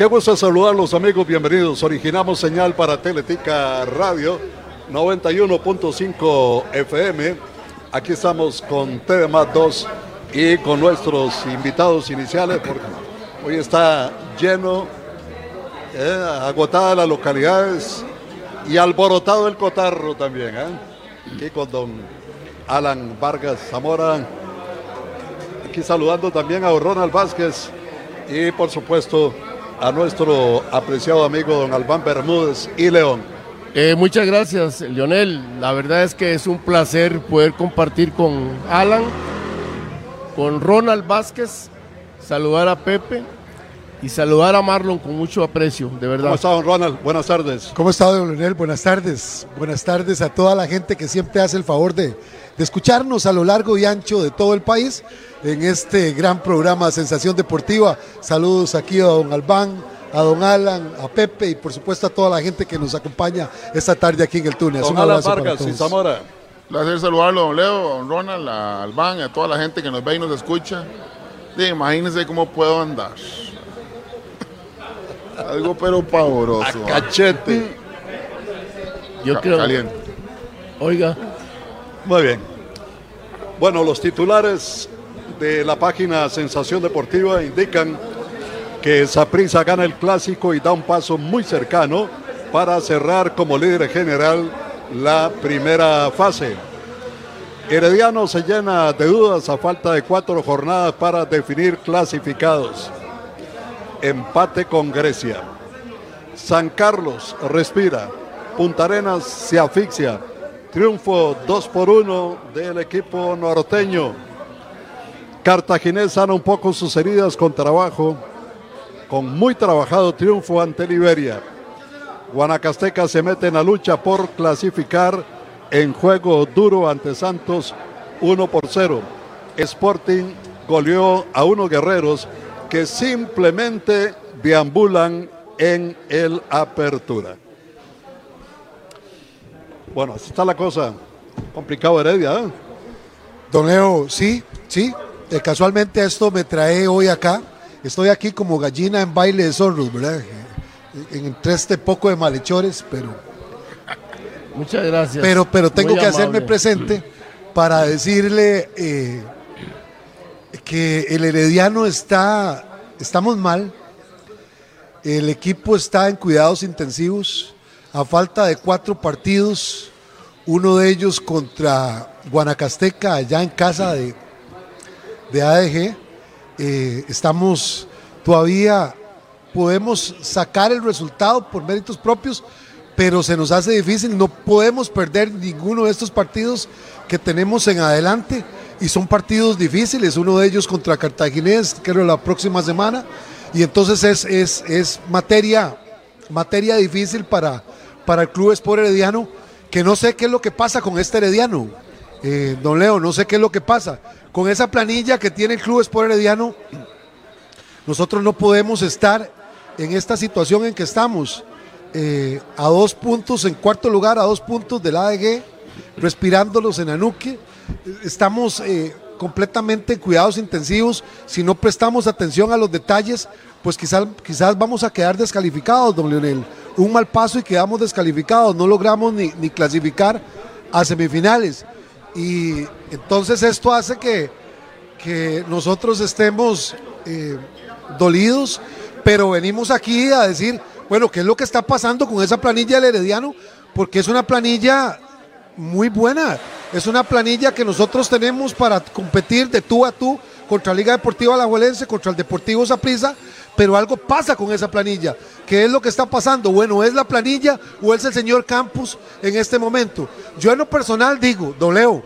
Qué gusto saludarlos amigos, bienvenidos. Originamos señal para Teletica Radio 91.5 FM. Aquí estamos con TV 2 y con nuestros invitados iniciales porque hoy está lleno, eh, agotada las localidades y alborotado el cotarro también. ¿eh? Aquí con don Alan Vargas Zamora. Aquí saludando también a Ronald Vázquez y por supuesto a nuestro apreciado amigo don Albán Bermúdez y León. Eh, muchas gracias, Lionel. La verdad es que es un placer poder compartir con Alan, con Ronald Vázquez, saludar a Pepe y saludar a Marlon con mucho aprecio, de verdad. ¿Cómo está, don Ronald? Buenas tardes. ¿Cómo está, don Lionel? Buenas tardes. Buenas tardes a toda la gente que siempre hace el favor de, de escucharnos a lo largo y ancho de todo el país en este gran programa Sensación Deportiva. Saludos aquí a don Albán, a don Alan, a Pepe y por supuesto a toda la gente que nos acompaña esta tarde aquí en el túnel. Don Alan Vargas y Zamora. Placer saludarlo, don Leo, don Ronald, a Albán, a toda la gente que nos ve y nos escucha. Sí, imagínense cómo puedo andar. Algo pero pavoroso. A cachete. Yo creo. Caliente. Oiga, Muy bien. Bueno, los titulares de la página Sensación Deportiva indican que Saprissa gana el clásico y da un paso muy cercano para cerrar como líder general la primera fase. Herediano se llena de dudas a falta de cuatro jornadas para definir clasificados. Empate con Grecia. San Carlos respira. Punta Arenas se asfixia. Triunfo 2 por 1 del equipo norteño. Cartaginés sana un poco sus heridas con trabajo. Con muy trabajado triunfo ante Liberia. Guanacasteca se mete en la lucha por clasificar en juego duro ante Santos 1 por 0. Sporting goleó a unos guerreros que simplemente deambulan en el apertura. Bueno, así está la cosa. Complicado Heredia, ¿eh? Don Leo, sí, sí. eh, casualmente esto me trae hoy acá. Estoy aquí como gallina en baile de zorros, ¿verdad? En- Entre este poco de malhechores, pero muchas gracias. pero, pero tengo Muy que hacerme presente para decirle eh, que el Herediano está, estamos mal, el equipo está en cuidados intensivos, a falta de cuatro partidos, uno de ellos contra Guanacasteca, allá en casa de, de ADG, eh, estamos todavía, podemos sacar el resultado por méritos propios, pero se nos hace difícil, no podemos perder ninguno de estos partidos que tenemos en adelante y son partidos difíciles, uno de ellos contra Cartaginés, creo la próxima semana, y entonces es, es, es materia, materia difícil para, para el Club Sport Herediano, que no sé qué es lo que pasa con este Herediano, eh, don Leo, no sé qué es lo que pasa, con esa planilla que tiene el Club Sport Herediano, nosotros no podemos estar en esta situación en que estamos, eh, a dos puntos, en cuarto lugar, a dos puntos del ADG, respirándolos en Anuque. Estamos eh, completamente en cuidados intensivos. Si no prestamos atención a los detalles, pues quizás, quizás vamos a quedar descalificados, don Leonel. Un mal paso y quedamos descalificados. No logramos ni, ni clasificar a semifinales. Y entonces esto hace que, que nosotros estemos eh, dolidos, pero venimos aquí a decir, bueno, ¿qué es lo que está pasando con esa planilla del Herediano? Porque es una planilla muy buena, es una planilla que nosotros tenemos para competir de tú a tú contra Liga Deportiva Alajuelense, contra el Deportivo Saprissa, pero algo pasa con esa planilla. ¿Qué es lo que está pasando? Bueno, ¿es la planilla o es el señor Campos en este momento? Yo en lo personal digo, Don Leo,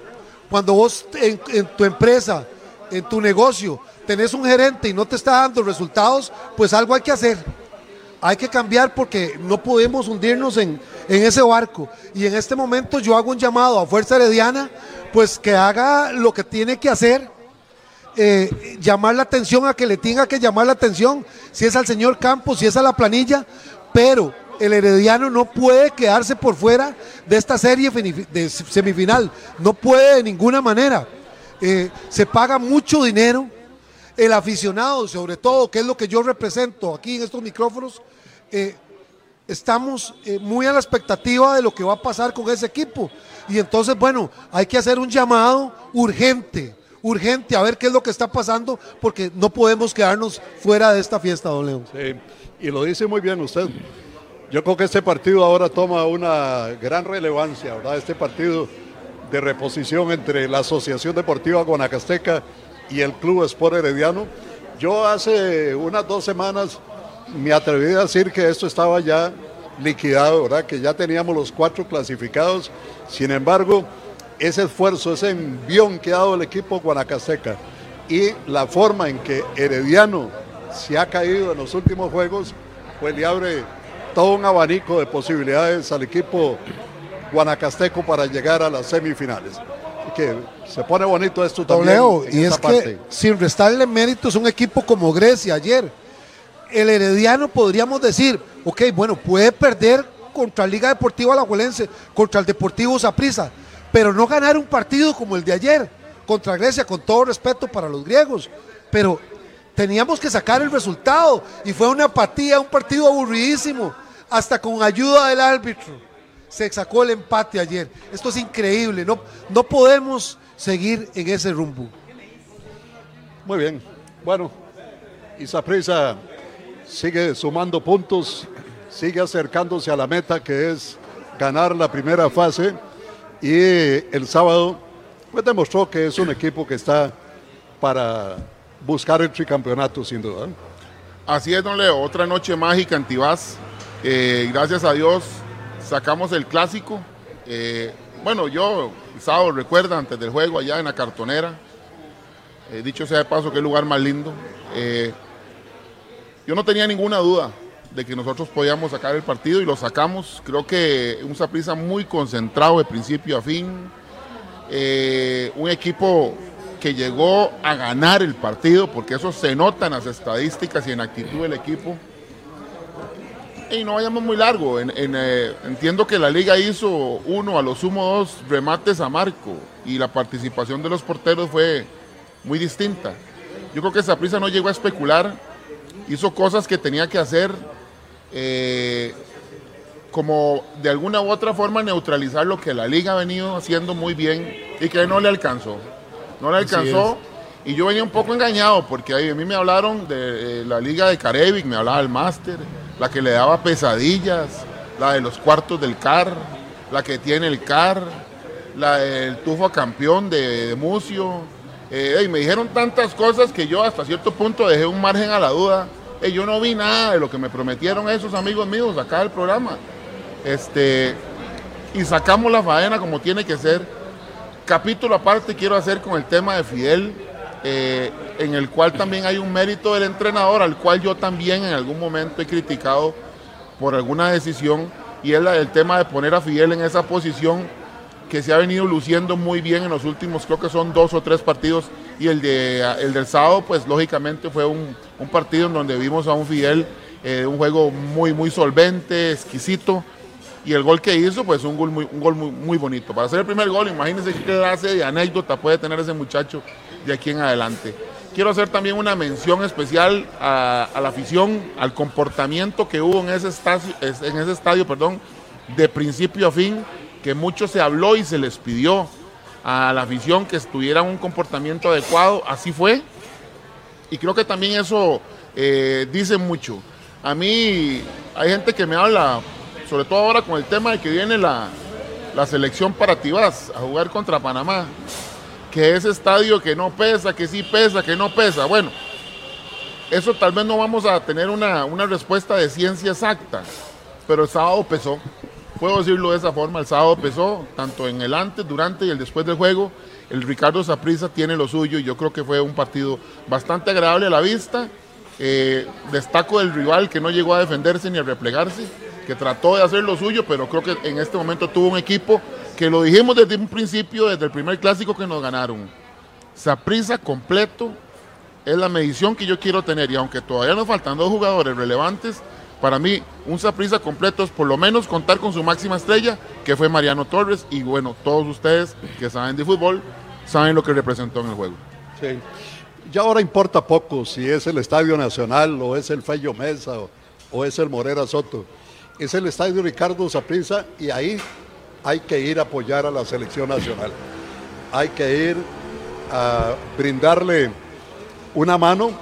cuando vos en, en tu empresa, en tu negocio, tenés un gerente y no te está dando resultados, pues algo hay que hacer. Hay que cambiar porque no podemos hundirnos en, en ese barco. Y en este momento yo hago un llamado a Fuerza Herediana, pues que haga lo que tiene que hacer, eh, llamar la atención a que le tenga que llamar la atención, si es al señor Campos, si es a la planilla, pero el Herediano no puede quedarse por fuera de esta serie de semifinal, no puede de ninguna manera. Eh, se paga mucho dinero, el aficionado, sobre todo, que es lo que yo represento aquí en estos micrófonos, eh, estamos eh, muy a la expectativa de lo que va a pasar con ese equipo. Y entonces, bueno, hay que hacer un llamado urgente, urgente, a ver qué es lo que está pasando, porque no podemos quedarnos fuera de esta fiesta, don León. Sí, y lo dice muy bien usted. Yo creo que este partido ahora toma una gran relevancia, ¿verdad? Este partido de reposición entre la Asociación Deportiva Guanacasteca y el Club Sport Herediano. Yo hace unas dos semanas me atreví a decir que esto estaba ya liquidado, ¿verdad? Que ya teníamos los cuatro clasificados. Sin embargo, ese esfuerzo, ese envión que ha dado el equipo Guanacasteca y la forma en que Herediano se ha caído en los últimos juegos, pues le abre todo un abanico de posibilidades al equipo guanacasteco para llegar a las semifinales. Que se pone bonito esto también. y es que sin restarle méritos a un equipo como Grecia ayer, el Herediano podríamos decir, ok, bueno, puede perder contra Liga Deportiva Alajuelense, contra el Deportivo Saprissa, pero no ganar un partido como el de ayer contra Grecia, con todo respeto para los griegos. Pero teníamos que sacar el resultado y fue una apatía, un partido aburridísimo, hasta con ayuda del árbitro. Se sacó el empate ayer. Esto es increíble, no, no podemos seguir en ese rumbo. Muy bien. Bueno, y Saprissa sigue sumando puntos, sigue acercándose a la meta que es ganar la primera fase y el sábado pues demostró que es un equipo que está para buscar el tricampeonato sin duda. Así es, don Leo, otra noche mágica en Tibás. Eh, gracias a Dios sacamos el clásico. Eh, bueno, yo sábado recuerda antes del juego allá en la cartonera. Eh, dicho sea de paso, qué lugar más lindo. Yo no tenía ninguna duda de que nosotros podíamos sacar el partido y lo sacamos. Creo que un Saprissa muy concentrado de principio a fin. Eh, un equipo que llegó a ganar el partido, porque eso se nota en las estadísticas y en actitud del equipo. Y no vayamos muy largo. Eh, entiendo que la liga hizo uno, a lo sumo dos remates a marco y la participación de los porteros fue muy distinta. Yo creo que Saprissa no llegó a especular hizo cosas que tenía que hacer, eh, como de alguna u otra forma neutralizar lo que la liga ha venido haciendo muy bien y que no le alcanzó. No le alcanzó. Y yo venía un poco engañado porque a mí me hablaron de eh, la liga de Carevic, me hablaba el máster, la que le daba pesadillas, la de los cuartos del CAR, la que tiene el CAR, la del tufo campeón de, de Mucio, eh, y me dijeron tantas cosas que yo hasta cierto punto dejé un margen a la duda. yo no vi nada de lo que me prometieron esos amigos míos acá del programa. Este, y sacamos la faena como tiene que ser. Capítulo aparte quiero hacer con el tema de Fidel, eh, en el cual también hay un mérito del entrenador, al cual yo también en algún momento he criticado por alguna decisión, y es la, el tema de poner a Fidel en esa posición que se ha venido luciendo muy bien en los últimos, creo que son dos o tres partidos, y el, de, el del sábado, pues lógicamente fue un, partido en donde vimos a un Fidel, eh, un juego muy, muy solvente, exquisito, y el gol que hizo, pues un gol, muy, un gol muy, bonito. Para hacer el primer gol, imagínense qué clase de anécdota puede tener ese muchacho de aquí en adelante. Quiero hacer también una mención especial a, la afición, al comportamiento que hubo en ese estadio, en ese estadio perdón, de principio a fin que mucho se habló y se les pidió a la afición que tuvieran un comportamiento adecuado, así fue. Y creo que también eso eh, dice mucho. A mí hay gente que me habla, sobre todo ahora con el tema de que viene la, la selección para Tibás a jugar contra Panamá, que ese estadio que no pesa, que sí pesa, que no pesa. Bueno, eso tal vez no vamos a tener una, una respuesta de ciencia exacta, pero el sábado pesó puedo decirlo de esa forma, el sábado empezó, tanto en el antes, durante y el después del juego, el Ricardo Saprissa tiene lo suyo y yo creo que fue un partido bastante agradable a la vista. Eh, destaco del rival que no llegó a defenderse ni a replegarse, que trató de hacer lo suyo, pero creo que en este momento tuvo un equipo que lo dijimos desde un principio, desde el primer clásico que nos ganaron. Saprissa completo es la medición que yo quiero tener y aunque todavía nos faltan dos jugadores relevantes, para mí, un Saprisa completo es por lo menos contar con su máxima estrella, que fue Mariano Torres, y bueno, todos ustedes que saben de fútbol saben lo que representó en el juego. Sí. ya ahora importa poco si es el Estadio Nacional o es el Fello Mesa o, es el Morera Soto. Es el Estadio Ricardo Saprissa y ahí hay que ir a apoyar a la selección nacional. Hay que ir a brindarle una mano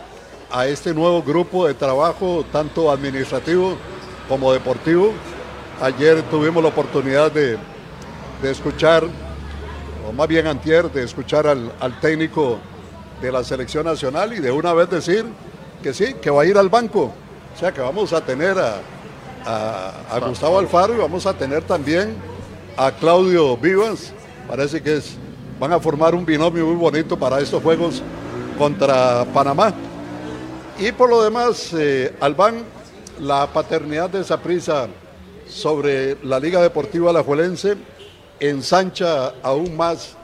a este nuevo grupo de trabajo, tanto administrativo como deportivo. Ayer tuvimos la oportunidad de, de escuchar, o más bien antier, de escuchar al, al técnico de la selección nacional y de una vez decir que sí, que va a ir al banco. O sea que vamos a tener a, a, Gustavo Alfaro y vamos a tener también a Claudio Vivas. Parece que es, van a formar un binomio muy bonito para estos juegos contra Panamá. Y por lo demás, eh, Albán, la paternidad de esa prisa sobre la Liga Deportiva Alajuelense ensancha aún más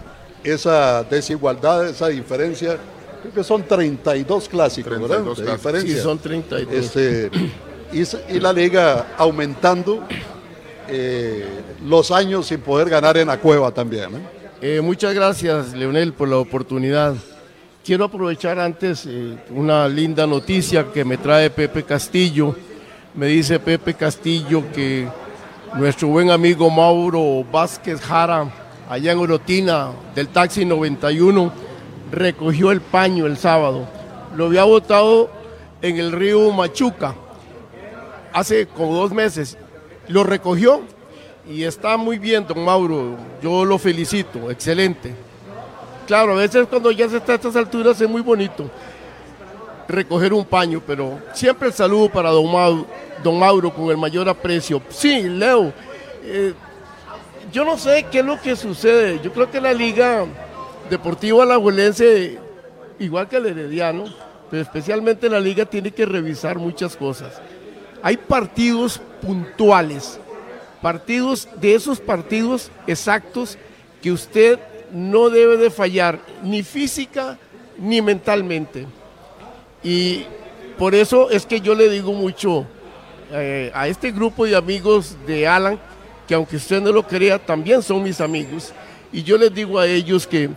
esa desigualdad, esa diferencia. Creo que son 32 clásicos, 32 ¿verdad? Clásicos. Sí, son 32. Este, y, y, la liga aumentando eh, los años sin poder ganar en la cueva también. ¿eh? Eh, muchas gracias, Leonel, por la oportunidad. Quiero aprovechar antes eh, una linda noticia que me trae Pepe Castillo. Me dice Pepe Castillo que nuestro buen amigo Mauro Vázquez Jara, allá en Orotina, del taxi 91, recogió el paño el sábado. Lo había botado en el río Machuca hace como dos meses. Lo recogió y está muy bien, don Mauro. Yo lo felicito, excelente. Claro, a veces cuando ya se está a estas alturas es muy bonito recoger un paño, pero siempre el saludo para don Mauro, con el mayor aprecio. Sí, Leo, eh, yo no sé qué es lo que sucede. Yo creo que la Liga Deportiva Alajuelense, igual que el Herediano, pero especialmente la Liga, tiene que revisar muchas cosas. Hay partidos puntuales, partidos de esos partidos exactos que usted no debe de fallar ni física ni mentalmente. Y por eso es que yo le digo mucho eh, a este grupo de amigos de Alan, que aunque usted no lo crea, también son mis amigos. Y yo les digo a ellos que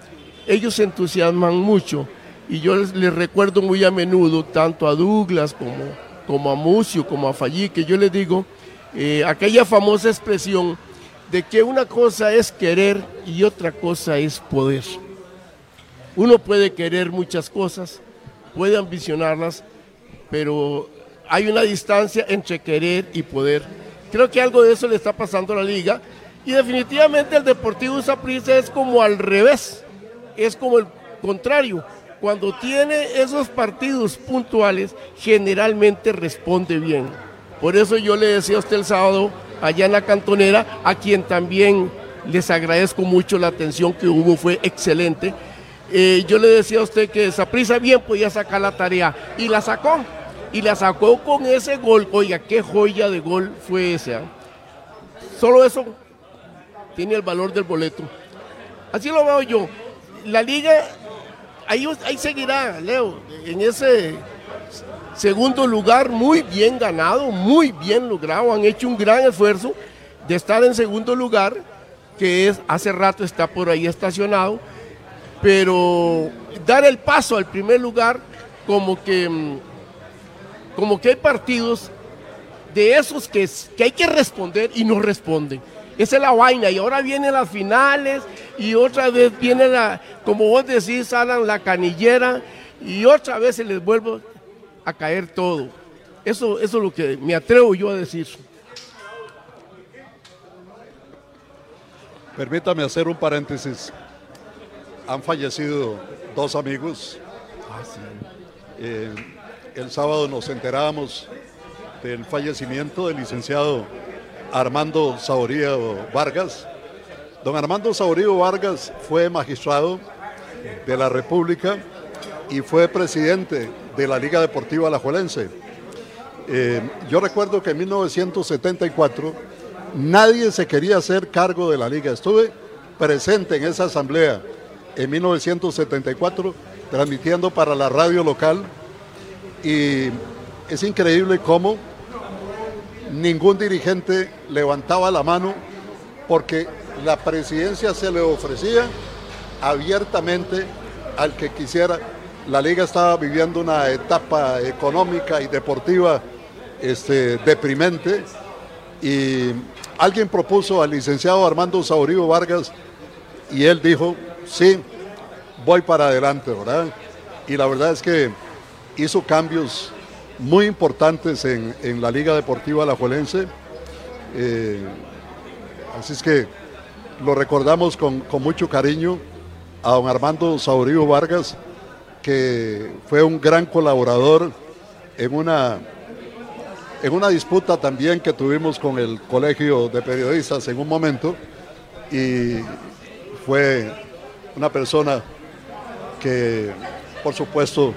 ellos se entusiasman mucho. Y yo les, recuerdo muy a menudo, tanto a Douglas como, como a Mucio, como a Fallí, que yo les digo eh, aquella famosa expresión de que una cosa es querer y otra cosa es poder. Uno puede querer muchas cosas, puede ambicionarlas, pero hay una distancia entre querer y poder. Creo que algo de eso le está pasando a la liga y definitivamente el Deportivo Saprissa es como al revés, es como el contrario. Cuando tiene esos partidos puntuales, generalmente responde bien. Por eso yo le decía a usted el sábado, allá en la cantonera, a quien también les agradezco mucho la atención que hubo, fue excelente. Eh, yo le decía a usted que esa prisa bien podía sacar la tarea y la sacó. Y la sacó con ese gol. Oiga, qué joya de gol fue ese. ¿eh? Solo eso tiene el valor del boleto. Así lo veo yo. La liga, ahí, ahí seguirá, Leo, en ese Segundo lugar, muy bien ganado, muy bien logrado. Han hecho un gran esfuerzo de estar en segundo lugar, que es hace rato está por ahí estacionado, pero dar el paso al primer lugar, como que, mm, como que hay partidos de esos que, que hay que responder y no responden. Esa es la vaina. Y ahora vienen las finales y otra vez viene la, como vos decís, Alan, la canillera y otra vez se les vuelve a caer todo. Eso, eso es lo que me atrevo yo a decir. Permítame hacer un paréntesis. Han fallecido dos amigos. Eh, el sábado nos enterábamos del fallecimiento del licenciado Armando Saurío Vargas. Don Armando Saurío Vargas fue magistrado de la República y fue presidente de la Liga Deportiva Alajuelense. Eh, yo recuerdo que en 1974 nadie se quería hacer cargo de la liga. Estuve presente en esa asamblea en 1974, transmitiendo para la radio local y es increíble cómo ningún dirigente levantaba la mano porque la presidencia se le ofrecía abiertamente al que quisiera la liga estaba viviendo una etapa económica y deportiva este, deprimente y alguien propuso al licenciado Armando Saurío Vargas y él dijo, sí, voy para adelante, ¿verdad? Y la verdad es que hizo cambios muy importantes en, la Liga Deportiva Alajuelense. Eh, así es que lo recordamos con, mucho cariño a don Armando Saurío Vargas, que fue un gran colaborador en una, en una disputa también que tuvimos con el Colegio de Periodistas en un momento y fue una persona que por supuesto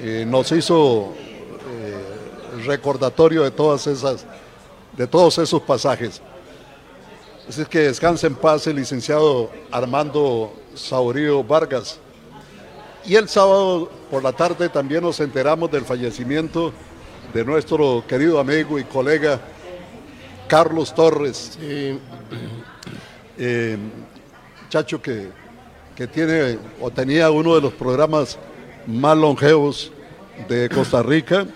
eh, nos hizo eh, recordatorio de todas esas de todos esos pasajes. Así que descanse en paz el licenciado Armando Saurío Vargas. Y el sábado por la tarde también nos enteramos del fallecimiento de nuestro querido amigo y colega Carlos Torres. Eh, chacho que, tiene o tenía uno de los programas más longevos de Costa Rica.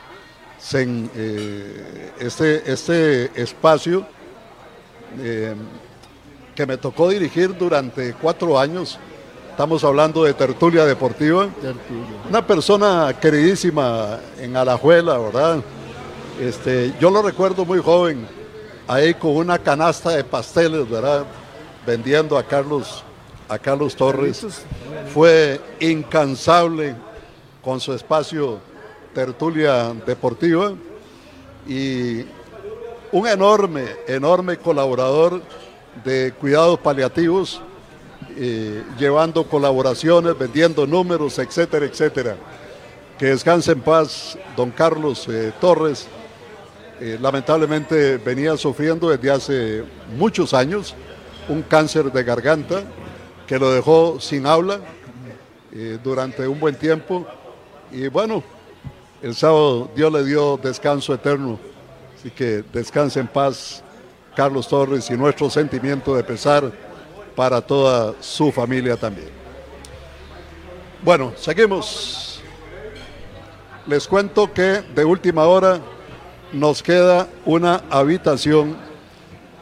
En, eh, este, este espacio eh, que me tocó dirigir durante cuatro años. Estamos hablando de tertulia deportiva. Una persona queridísima en Alajuela, ¿verdad? Este, yo lo recuerdo muy joven, ahí con una canasta de pasteles, ¿verdad? Vendiendo a Carlos, a Carlos Torres. Fue incansable con su espacio tertulia deportiva y un enorme, enorme colaborador de cuidados paliativos, eh, llevando colaboraciones, vendiendo números, etcétera, etcétera. Que descanse en paz don Carlos eh, Torres. Eh, lamentablemente venía sufriendo desde hace muchos años un cáncer de garganta que lo dejó sin habla durante un buen tiempo. Y bueno, el sábado Dios le dio descanso eterno. Así que descanse en paz Carlos Torres y nuestro sentimiento de pesar para toda su familia también. Bueno, seguimos. Les cuento que de última hora nos queda una habitación,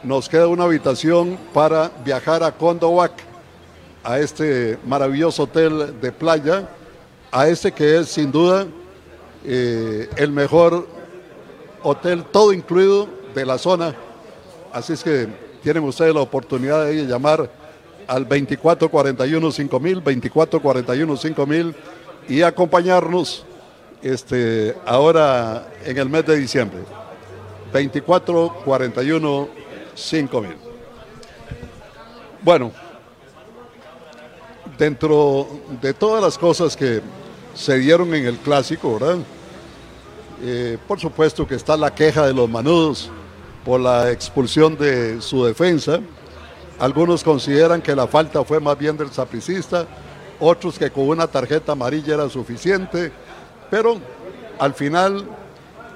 nos queda una habitación para viajar a Condowac, a este maravilloso hotel de playa, a este que es sin duda eh, el mejor hotel todo incluido de la zona Así es que tienen ustedes la oportunidad de llamar al 2441 5000, 2441 5000 y acompañarnos este, ahora en el mes de diciembre. 2441 5000. Bueno, dentro de todas las cosas que se dieron en el clásico, ¿verdad? Eh, por supuesto que está la queja de los manudos por la expulsión de su defensa. Algunos consideran que la falta fue más bien del sapricista, otros que con una tarjeta amarilla era suficiente, pero al final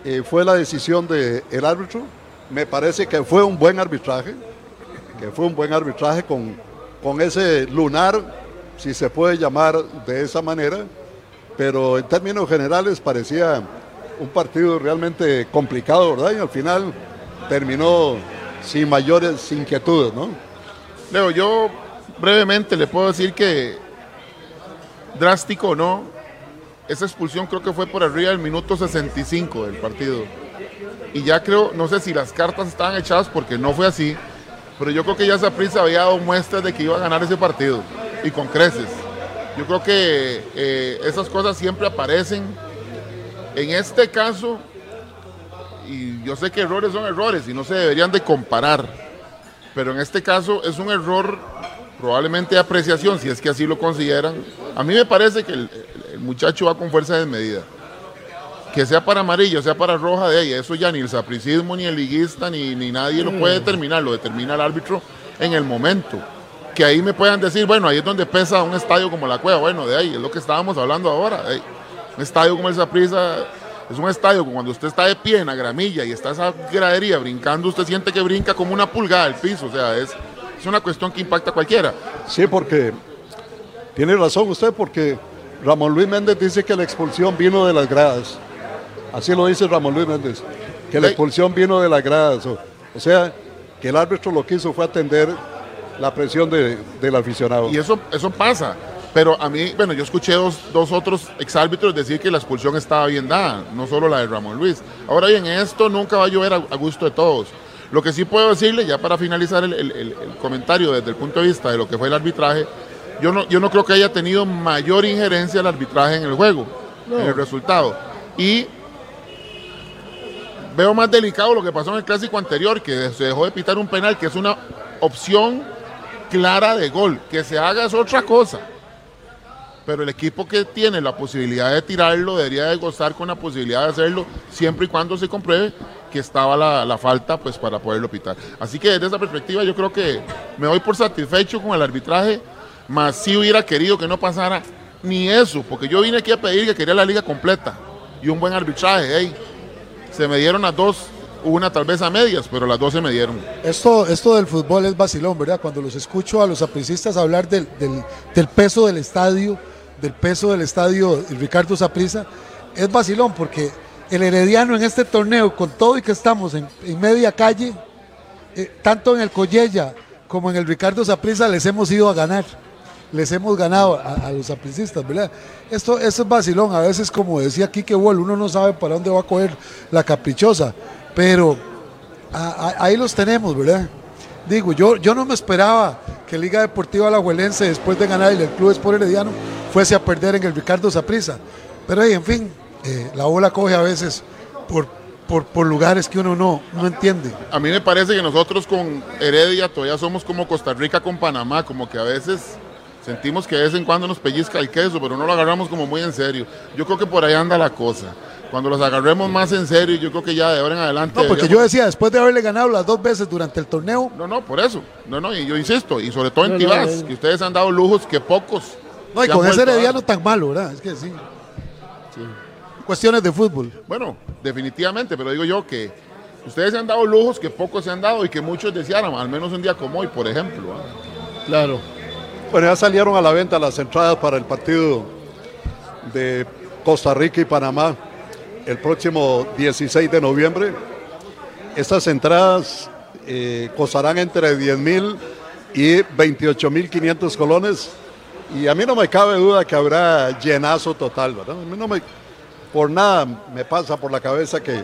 eh, fue la decisión del árbitro. Me parece que fue un buen arbitraje, que fue un buen arbitraje con, con ese lunar, si se puede llamar de esa manera, pero en términos generales parecía un partido realmente complicado, ¿verdad? Y al final terminó sin mayores inquietudes, ¿no? Leo, yo brevemente le puedo decir que drástico o no, esa expulsión creo que fue por arriba del minuto 65 del partido. Y ya creo, no sé si las cartas estaban echadas porque no fue así, pero yo creo que ya prisa había dado muestras de que iba a ganar ese partido y con creces. Yo creo que eh, esas cosas siempre aparecen. En este caso, y yo sé que errores son errores y no se deberían de comparar, pero en este caso es un error probablemente de apreciación, si es que así lo consideran. A mí me parece que el, muchacho va con fuerza desmedida. Que sea para amarillo, sea para roja de ahí, eso ya ni el sapricismo, ni el liguista, ni, ni nadie lo puede determinar, lo determina el árbitro en el momento. Que ahí me puedan decir, bueno, ahí es donde pesa un estadio como la Cueva, bueno, de ahí es lo que estábamos hablando ahora. Un estadio como el Saprisa es un estadio que cuando usted está de pie en la gramilla y está esa gradería brincando, usted siente que brinca como una pulgada al piso. O sea, es, es una cuestión que impacta a cualquiera. Sí, porque tiene razón usted, porque Ramón Luis Méndez dice que la expulsión vino de las gradas. Así lo dice Ramón Luis Méndez, que la expulsión vino de las gradas. O, o sea, que el árbitro lo que hizo fue atender la presión de- del aficionado. Y eso, eso pasa. Pero a mí, bueno, yo escuché dos, dos otros exárbitros decir que la expulsión estaba bien dada, no solo la de Ramón Luis. Ahora bien, esto nunca va a llover a, a gusto de todos. Lo que sí puedo decirle, ya para finalizar el, el- el- el comentario desde el punto de vista de lo que fue el arbitraje, yo no, yo no creo que haya tenido mayor injerencia el arbitraje en el juego, en el resultado. Y veo más delicado lo que pasó en el clásico anterior, que se dejó de pitar un penal, que es una opción clara de gol. Que se haga es otra cosa. Pero el equipo que tiene la posibilidad de tirarlo debería de gozar con la posibilidad de hacerlo siempre y cuando se compruebe que estaba la, la falta pues para poderlo pitar. Así que desde esa perspectiva yo creo que me doy por satisfecho con el arbitraje, más si hubiera querido que no pasara ni eso, porque yo vine aquí a pedir que quería la liga completa y un buen arbitraje. ey. Se me dieron las dos, una tal vez a medias, pero las dos se me dieron. Esto, esto del fútbol es vacilón, ¿verdad? Cuando los escucho a los apricistas hablar del, del- del peso del estadio, del peso del estadio Ricardo Saprissa, es vacilón porque el Herediano en este torneo, con todo y que estamos en, media calle, eh, tanto en el Collella como en el Ricardo Saprissa les hemos ido a ganar. Les hemos ganado a, los apricistas, ¿verdad? Esto, esto es vacilón. A veces, como decía Kike Wall, uno no sabe para dónde va a coger la caprichosa. Pero ahí los tenemos, ¿verdad? Digo, yo, yo no me esperaba que Liga Deportiva Alajuelense, después de ganar el Club Sport Herediano, fuese a perder en el Ricardo Saprissa. Pero ahí, en fin, eh, la bola coge a veces por, por, por lugares que uno no, no entiende. A mí me parece que nosotros con Heredia todavía somos como Costa Rica con Panamá, como que a veces sentimos que de vez en cuando nos pellizca el queso, pero no lo agarramos como muy en serio. Yo creo que por ahí anda la cosa. Cuando los agarremos más en serio, yo creo que ya de ahora en adelante. No, porque yo decía, después de haberle ganado las dos veces durante el torneo, No, no, por eso. No, no, y yo insisto, y sobre todo en No, no, Tibás, no. que ustedes han dado lujos que pocos. no, y con ese. Herediano tan malo, ¿verdad? Es que sí. Cuestiones de fútbol. Bueno, definitivamente, pero digo yo que ustedes se han dado lujos que pocos se han dado y que muchos desearan, al menos un día como hoy, por ejemplo. ¿ah? Claro. Bueno, ya salieron a la venta las entradas para el partido de Costa Rica y Panamá el próximo 16 de noviembre. Estas entradas eh, costarán entre 10 mil y 28 mil 500 colones. Y a mí no me cabe duda que habrá llenazo total, ¿verdad? A mí no me, por nada me pasa por la cabeza que,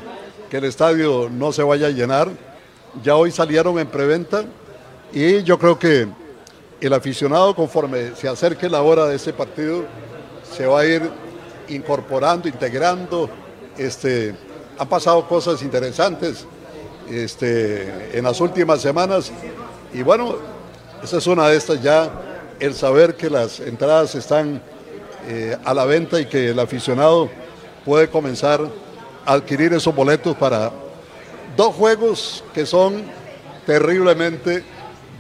que el estadio no se vaya a llenar. Ya hoy salieron en preventa y yo creo que el aficionado conforme se acerque la hora de ese partido se va a ir incorporando, integrando. Este, han pasado cosas interesantes este, en las últimas semanas y bueno, esa es una de estas ya, el saber que las entradas están eh, a la venta y que el aficionado puede comenzar a adquirir esos boletos para dos juegos que son terriblemente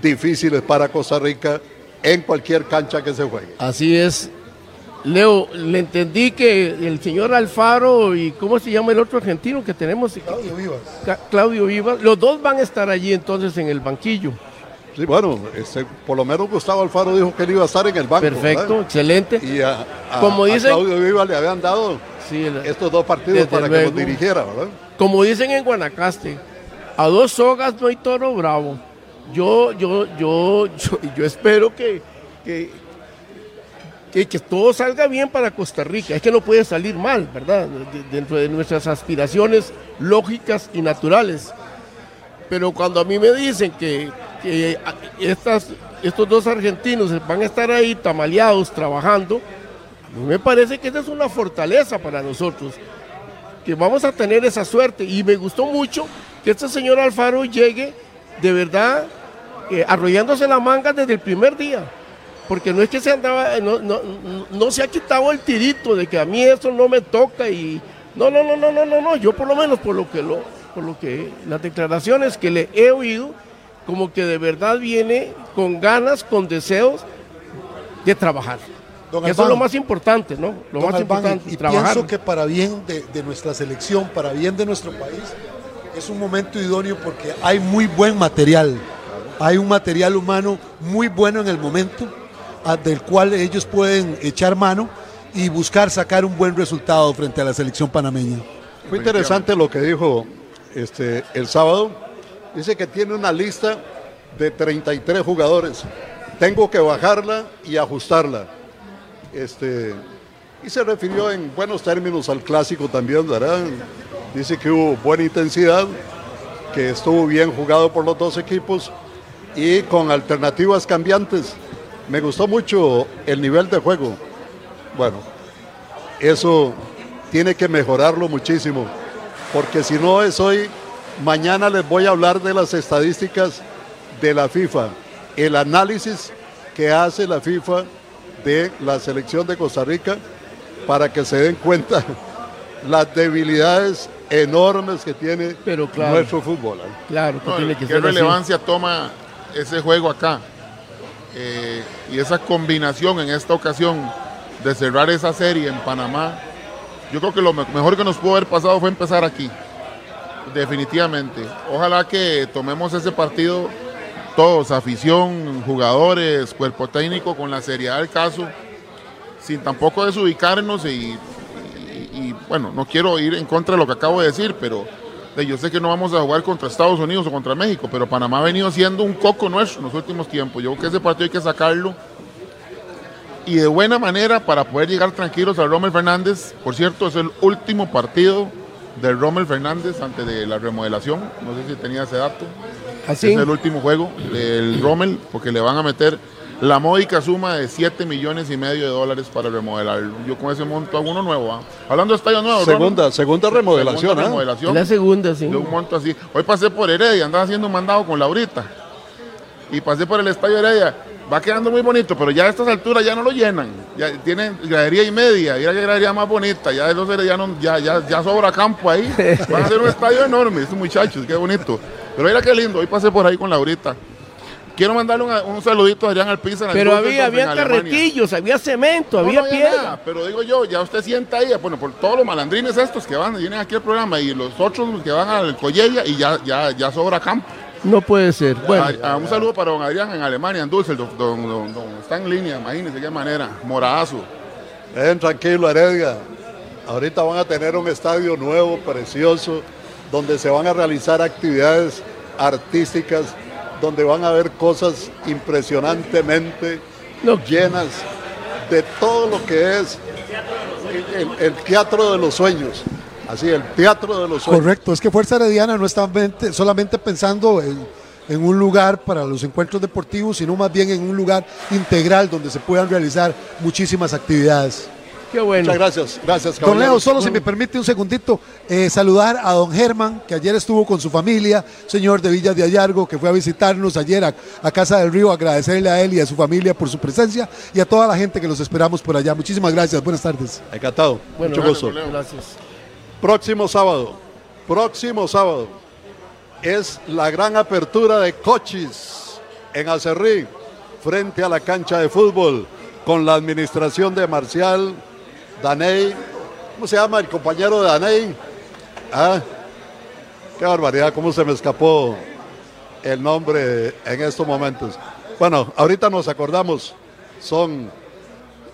difíciles para Costa Rica en cualquier cancha que se juegue. Así es. Leo, le entendí que el señor Alfaro y ¿cómo se llama el otro argentino que tenemos? Claudio Vivas. Ca- Claudio Vivas, los dos van a estar allí entonces en el banquillo. Sí, bueno, por lo menos Gustavo Alfaro dijo que él iba a estar en el banco. Perfecto, ¿verdad? excelente. Y a, a- Como a dicen- Claudio Viva le habían dado Sí, estos dos partidos para que los dirigiera, ¿verdad? como dicen en Guanacaste, a dos sogas no hay toro bravo. Yo, yo, yo, yo, yo espero que, que, que, que todo salga bien para Costa Rica. Es que no puede salir mal, ¿verdad? De- dentro de nuestras aspiraciones lógicas y naturales. Pero cuando a mí me dicen que, estas, estos dos argentinos van a estar ahí tamaleados trabajando, me parece que esa es una fortaleza para nosotros que vamos a tener esa suerte. Y me gustó mucho que este señor Alfaro llegue de verdad eh, arrollándose la manga desde el primer día. Porque no es que se andaba, no, no, no- se ha quitado el tirito de que a mí eso no me toca y no, no, no, no, no, no, no. Yo por lo menos por lo que lo, por lo que las declaraciones que le he oído, como que de verdad viene con ganas, con deseos de trabajar. Don Eso es lo más importante, ¿no? Lo más Albán, importante, y trabajar. pienso que para bien de, de nuestra selección, para bien de nuestro país, es un momento idóneo porque hay muy buen material. Hay un material humano muy bueno en el momento, del cual ellos pueden echar mano y buscar sacar un buen resultado frente a la selección panameña. Fue interesante lo que dijo este, el sábado. Dice que tiene una lista de 33 jugadores. Tengo que bajarla y ajustarla. Este, y se refirió en buenos términos al clásico también, ¿verdad? Dice que hubo buena intensidad, que estuvo bien jugado por los dos equipos y con alternativas cambiantes. Me gustó mucho el nivel de juego. Bueno, eso tiene que mejorarlo muchísimo, porque si no es hoy, mañana les voy a hablar de las estadísticas de la FIFA, el análisis que hace la FIFA de la selección de Costa Rica para que se den cuenta las debilidades enormes que tiene Pero claro. nuestro fútbol. ¿eh? Claro, que No, tiene que ¿Qué ser así. relevancia toma ese juego acá? Eh, y esa combinación en esta ocasión de cerrar esa serie en Panamá, yo creo que lo me- mejor que nos pudo haber pasado fue empezar aquí. Definitivamente. Ojalá que tomemos ese partido todos, afición, jugadores, cuerpo técnico, con la seriedad del caso, sin tampoco desubicarnos y, y- bueno, no quiero ir en contra de lo que acabo de decir, pero yo sé que no vamos a jugar contra Estados Unidos o contra México, pero Panamá ha venido siendo un coco nuestro en los últimos tiempos. Yo creo que ese partido hay que sacarlo y de buena manera para poder llegar tranquilos al Rommel Fernández. Por cierto, es el último partido del Rommel Fernández antes de la remodelación. No sé si tenía ese dato. Así. Es el último juego del Rommel porque le van a meter la módica suma de 7 millones y medio de dólares para remodelarlo. Yo con ese monto hago uno nuevo. ¿ah? Hablando de estadio nuevo, Ronald. Segunda, segunda remodelación. Segunda ¿ah? remodelación La segunda, sí. de un monto así. Hoy pasé por Heredia, andaba haciendo un mandado con Laurita. Y pasé por el estadio Heredia. Va quedando muy bonito, pero ya a estas alturas ya no lo llenan. Ya tienen gradería y media, y la gradería más bonita. Ya los heredianos, ya, ya, ya sobra campo ahí. Van a hacer un estadio enorme, estos muchachos, qué bonito. Pero mira qué lindo, hoy pasé por ahí con Laurita. Quiero mandarle un, un saludito a Adrián Alpiza. en el Pero había, había carretillos, había cemento, No, había no había piedra. nada, pero digo yo, ya usted sienta ahí, bueno, por todos los malandrines estos que van, vienen aquí al programa y los otros que van al Collella y ya, ya, ya sobra campo. No puede ser. Bueno, un saludo para don Adrián en Alemania, en Düsseldorf, don, don- don- está en línea, imagínense qué manera, moradazo. Ven tranquilo, Heredia. Ahorita van a tener un estadio nuevo, precioso, donde se van a realizar actividades artísticas, donde van a ver cosas impresionantemente llenas de todo lo que es el, el teatro de los sueños. Así, el teatro de los sueños. Correcto, es que Fuerza Herediana no está mente- solamente pensando en, en un lugar para los encuentros deportivos, sino más bien en un lugar integral donde se puedan realizar muchísimas actividades. Qué bueno. Muchas gracias. Gracias, Don Leo, solo si me permite un segundito, eh, saludar a don Germán, que ayer estuvo con su familia, señor de Villas de Ayargo, que fue a visitarnos ayer a, a Casa del Río, agradecerle a él y a su familia por su presencia y a toda la gente que los esperamos por allá. Muchísimas gracias, buenas tardes. Encantado. Bueno, Mucho gusto. Gracias. Próximo sábado, próximo sábado, es la gran apertura de Cochis en Acerrí, frente a la cancha de fútbol, con la administración de Marcial, Daney, ¿cómo se llama el compañero de Daney? Ah, qué barbaridad, cómo se me escapó el nombre en estos momentos. Bueno, ahorita nos acordamos, son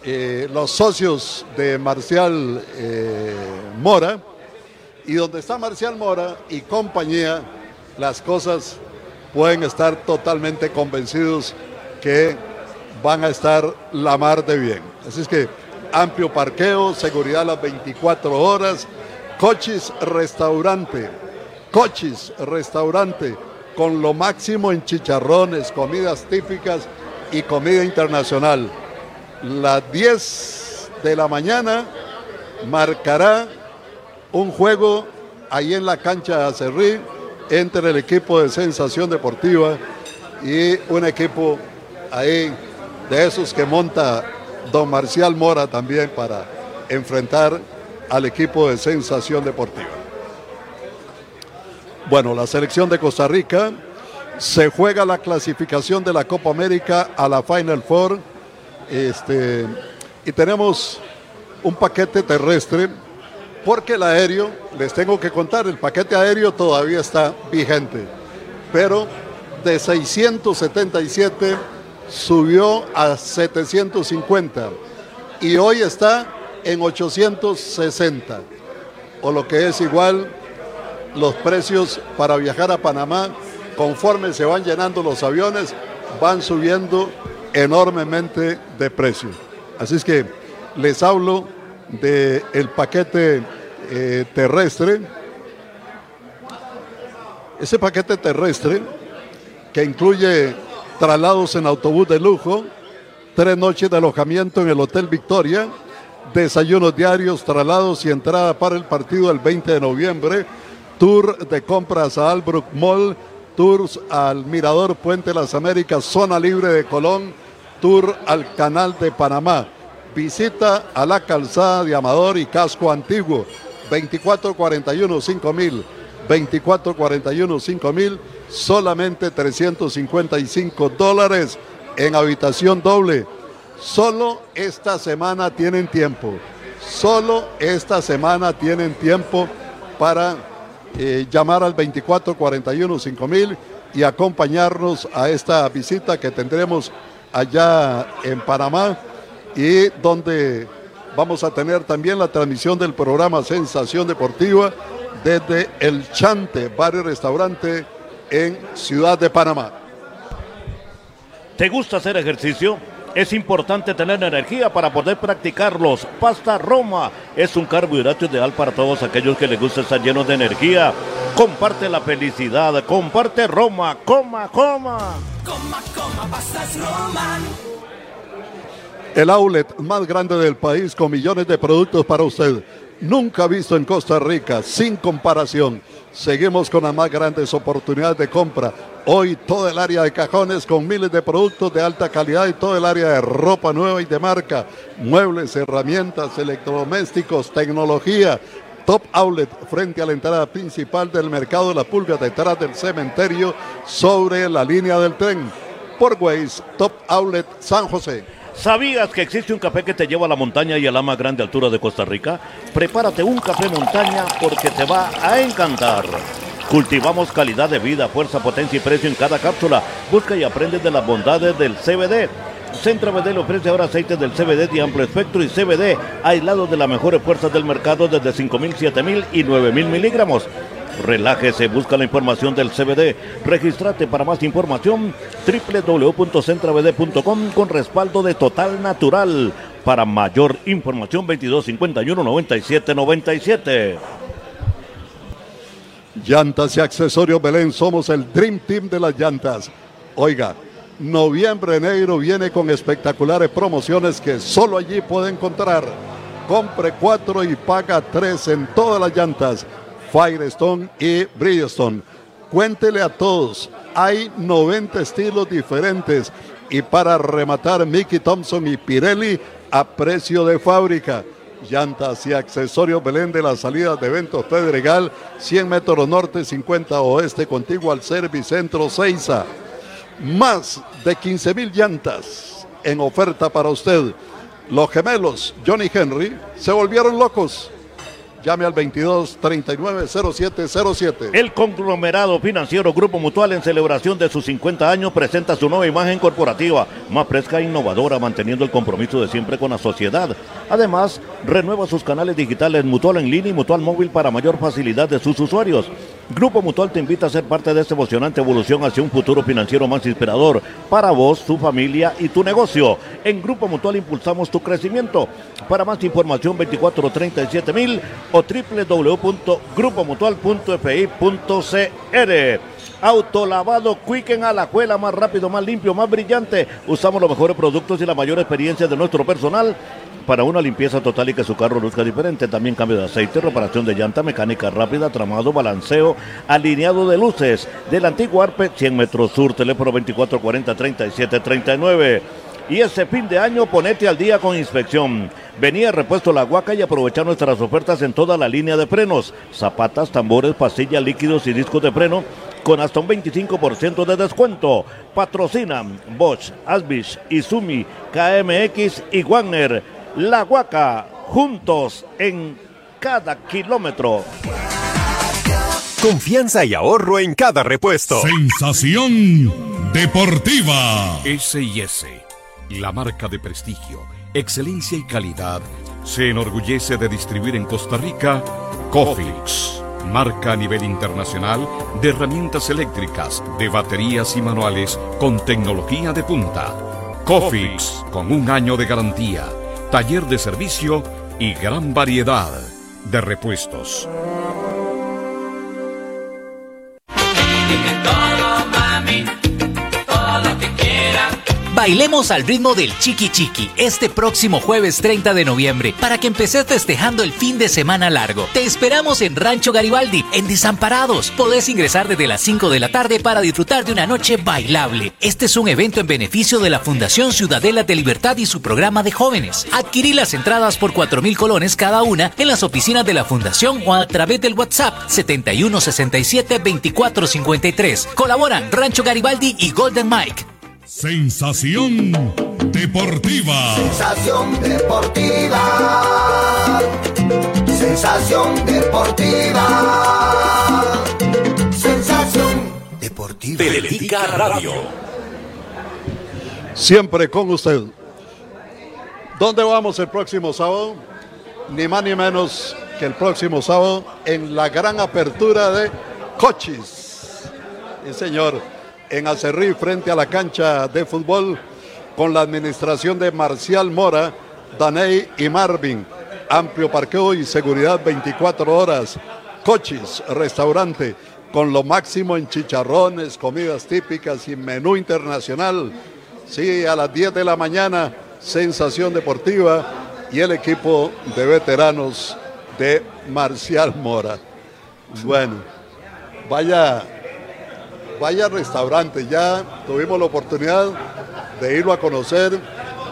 eh, los socios de Marcial eh, Mora, y donde está Marcial Mora y compañía, las cosas pueden estar totalmente convencidos que van a estar la mar de bien. Así es que amplio parqueo, seguridad las 24 horas, Cochis Restaurante, Cochis Restaurante, con lo máximo en chicharrones, comidas típicas y comida internacional. Las 10 de la mañana marcará un juego ahí en la cancha de Acerrí entre el equipo de Sensación Deportiva y un equipo ahí de esos que monta don Marcial Mora también para enfrentar al equipo de Sensación Deportiva. Bueno, la selección de Costa Rica se juega la clasificación de la Copa América a la Final Four. Este, y tenemos un paquete terrestre porque el aéreo, les tengo que contar, el paquete aéreo todavía está vigente, pero de 677 subió a 750 y hoy está en 860, o lo que es igual los precios para viajar a Panamá, conforme se van llenando los aviones, van subiendo enormemente de precio. Así es que les hablo del el paquete eh, terrestre. Ese paquete terrestre que incluye traslados en autobús de lujo, tres noches de alojamiento en el Hotel Victoria, desayunos diarios, traslados y entrada para el partido el 20 de noviembre, tour de compras a Albrook Mall, tours al Mirador Puente Las Américas, zona libre de Colón, tour al Canal de Panamá, visita a la calzada de Amador y Casco Antiguo, 2441 5000, 2441 5000, solamente 355 dólares en habitación doble. Solo esta semana tienen tiempo. Solo esta semana tienen tiempo para eh, llamar al 2441 5000 y acompañarnos a esta visita que tendremos allá en Panamá y donde vamos a tener también la transmisión del programa Sensación Deportiva desde el Chante, barrio restaurante en Ciudad de Panamá. ¿Te gusta hacer ejercicio? Es importante tener energía para poder practicarlos. Pasta Roma es un carbohidrato ideal para todos aquellos que les gusta estar llenos de energía. Comparte la felicidad, comparte Roma, coma, coma. Coma, coma, pastas Roma. El outlet más grande del país con millones de productos para usted. Nunca visto en Costa Rica, sin comparación. Seguimos con las más grandes oportunidades de compra Hoy todo el área de cajones con miles de productos de alta calidad y todo el área de ropa nueva y de marca, muebles, herramientas, electrodomésticos, tecnología. Top Outlet frente a la entrada principal del mercado de la pulga detrás del cementerio sobre la línea del tren. Por Waze, Top Outlet San José. ¿Sabías que existe un café que te lleva a la montaña y a la más grande altura de Costa Rica? Prepárate un café montaña porque te va a encantar. Cultivamos calidad de vida, fuerza, potencia y precio en cada cápsula. Busca y aprende de las bondades del CBD. Centro BD ofrece ahora aceites del CBD de amplio espectro y CBD aislado de las mejores fuerzas del mercado desde 5.000, 7.000 y 9.000 miligramos. Relájese, busca la información del CBD. Regístrate para más información www.centrabd.com con respaldo de Total Natural. Para mayor información 2251 9797. Llantas y accesorios Belén, somos el Dream Team de las llantas. Oiga, noviembre negro viene con espectaculares promociones que solo allí puede encontrar. Compre cuatro y paga tres en todas las llantas, Firestone y Bridgestone. Cuéntele a todos, hay 90 estilos diferentes y para rematar Mickey Thompson y Pirelli a precio de fábrica llantas y accesorios Belén de las salidas de eventos Pedregal, 100 metros norte, 50 oeste, contigo al Servicentro Ceiza. Más de 15 mil llantas en oferta para usted. Los gemelos Johnny Henry se volvieron locos Llame al 22 39 0707. El conglomerado financiero Grupo Mutual en celebración de sus 50 años presenta su nueva imagen corporativa, más fresca e innovadora, manteniendo el compromiso de siempre con la sociedad. Además, renueva sus canales digitales Mutual en línea y Mutual móvil para mayor facilidad de sus usuarios. Grupo Mutual te invita a ser parte de esta emocionante evolución hacia un futuro financiero más inspirador para vos, tu familia y tu negocio. En Grupo Mutual impulsamos tu crecimiento. Para más información 2437 mil o www.grupomutual.fi.cr. Autolavado Quicken a la cuela más rápido, más limpio, más brillante. Usamos los mejores productos y la mayor experiencia de nuestro personal para una limpieza total y que su carro luzca diferente. También cambio de aceite, reparación de llanta, mecánica rápida, tramado, balanceo, alineado de luces. Del antiguo Arpe, 100 metros sur, teléfono 2440-3739. Y ese fin de año ponete al día con inspección. Venía repuesto la guaca y aprovechar nuestras ofertas en toda la línea de frenos. Zapatas, tambores, pastillas, líquidos y discos de freno con hasta un 25% de descuento. Patrocinan Bosch, Asbich, Izumi, KMX y Wagner. La Huaca, juntos en cada kilómetro. Confianza y ahorro en cada repuesto. Sensación deportiva. S&S, la marca de prestigio, excelencia y calidad se enorgullece de distribuir en Costa Rica Cofix, marca a nivel internacional de herramientas eléctricas, de baterías y manuales con tecnología de punta. Cofix, con un año de garantía, taller de servicio y gran variedad de repuestos. Bailemos al ritmo del Chiqui Chiqui este próximo jueves 30 de noviembre para que empeces festejando el fin de semana largo. Te esperamos en Rancho Garibaldi, en Desamparados. Podés ingresar desde las 5 de la tarde para disfrutar de una noche bailable. Este es un evento en beneficio de la Fundación Ciudadela de Libertad y su programa de jóvenes. Adquirí las entradas por 4 mil colones cada una en las oficinas de la Fundación o a través del WhatsApp 7167 2453. Colaboran Rancho Garibaldi y Golden Mike. Sensación deportiva. Sensación deportiva. Sensación deportiva. Sensación deportiva. Teletica Radio. Siempre con usted. ¿Dónde vamos el próximo sábado? Ni más ni menos que el próximo sábado en la gran apertura de Cochis. Sí, señor en Acerrí frente a la cancha de fútbol con la administración de Marcial Mora, Daney y Marvin. Amplio parqueo y seguridad 24 horas. Cochis, restaurante con lo máximo en chicharrones, comidas típicas y menú internacional. Sí, a las 10 de la mañana, sensación deportiva y el equipo de veteranos de Marcial Mora. Bueno, vaya vaya restaurante. Ya tuvimos la oportunidad de irlo a conocer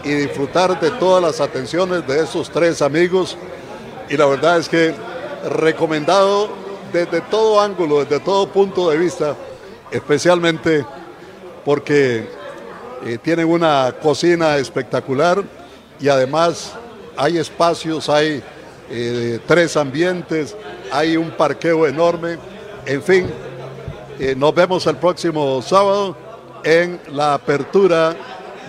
y disfrutar de todas las atenciones de esos tres amigos. Y la verdad es que recomendado desde todo ángulo, desde todo punto de vista, especialmente porque eh, tienen una cocina espectacular y además hay espacios, hay eh, tres ambientes, hay un parqueo enorme, en fin, eh, nos vemos el próximo sábado en la apertura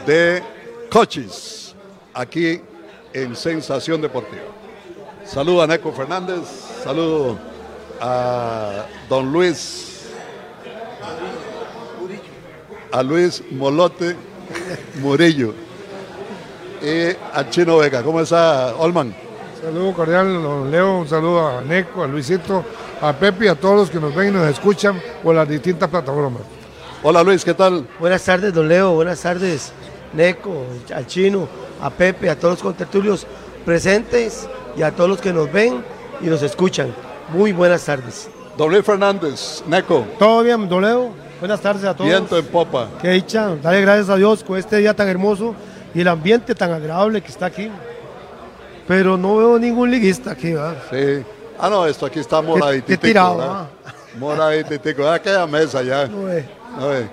de Coches, aquí en Sensación Deportiva. Saludo a Neco Fernández, saludo a don Luis, a Luis Molote Murillo y a Chino Vega. ¿Cómo está, Olman? Saludo cordial, don Leo, un saludo a Neco, a Luisito, a Pepe y a todos los que nos ven y nos escuchan por las distintas plataformas. Hola Luis, ¿qué tal? Buenas tardes, don Leo, buenas tardes, Neco, al Chino, a Pepe, a todos los contertulios presentes y a todos los que nos ven y nos escuchan. Muy buenas tardes. Don Luis Fernández, Neco. Todo bien, don Leo. Buenas tardes a todos. Viento en popa. Qué dicha, dale gracias a Dios con este día tan hermoso y el ambiente tan agradable que está aquí. Pero no veo ningún liguista aquí, ¿verdad? Sí. Ah, no, esto aquí está moradito. Qué tirado, ¿verdad? Moradito. Aquella mesa ya. No ve. No ve.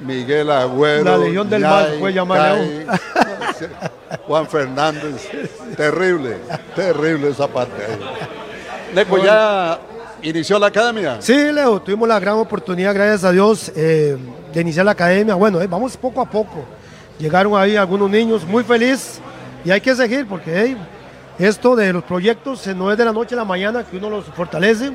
Miguel Agüero. La Legión del Mal fue llamar Juan Fernández. Terrible, terrible esa parte. Leco, ¿ya inició la academia? Sí, Leo, tuvimos la gran oportunidad, gracias a Dios, eh, de iniciar la academia. Bueno, eh, vamos poco a poco. Llegaron ahí algunos niños muy felices y hay que seguir porque esto de los proyectos no es de la noche a la mañana que uno los fortalece.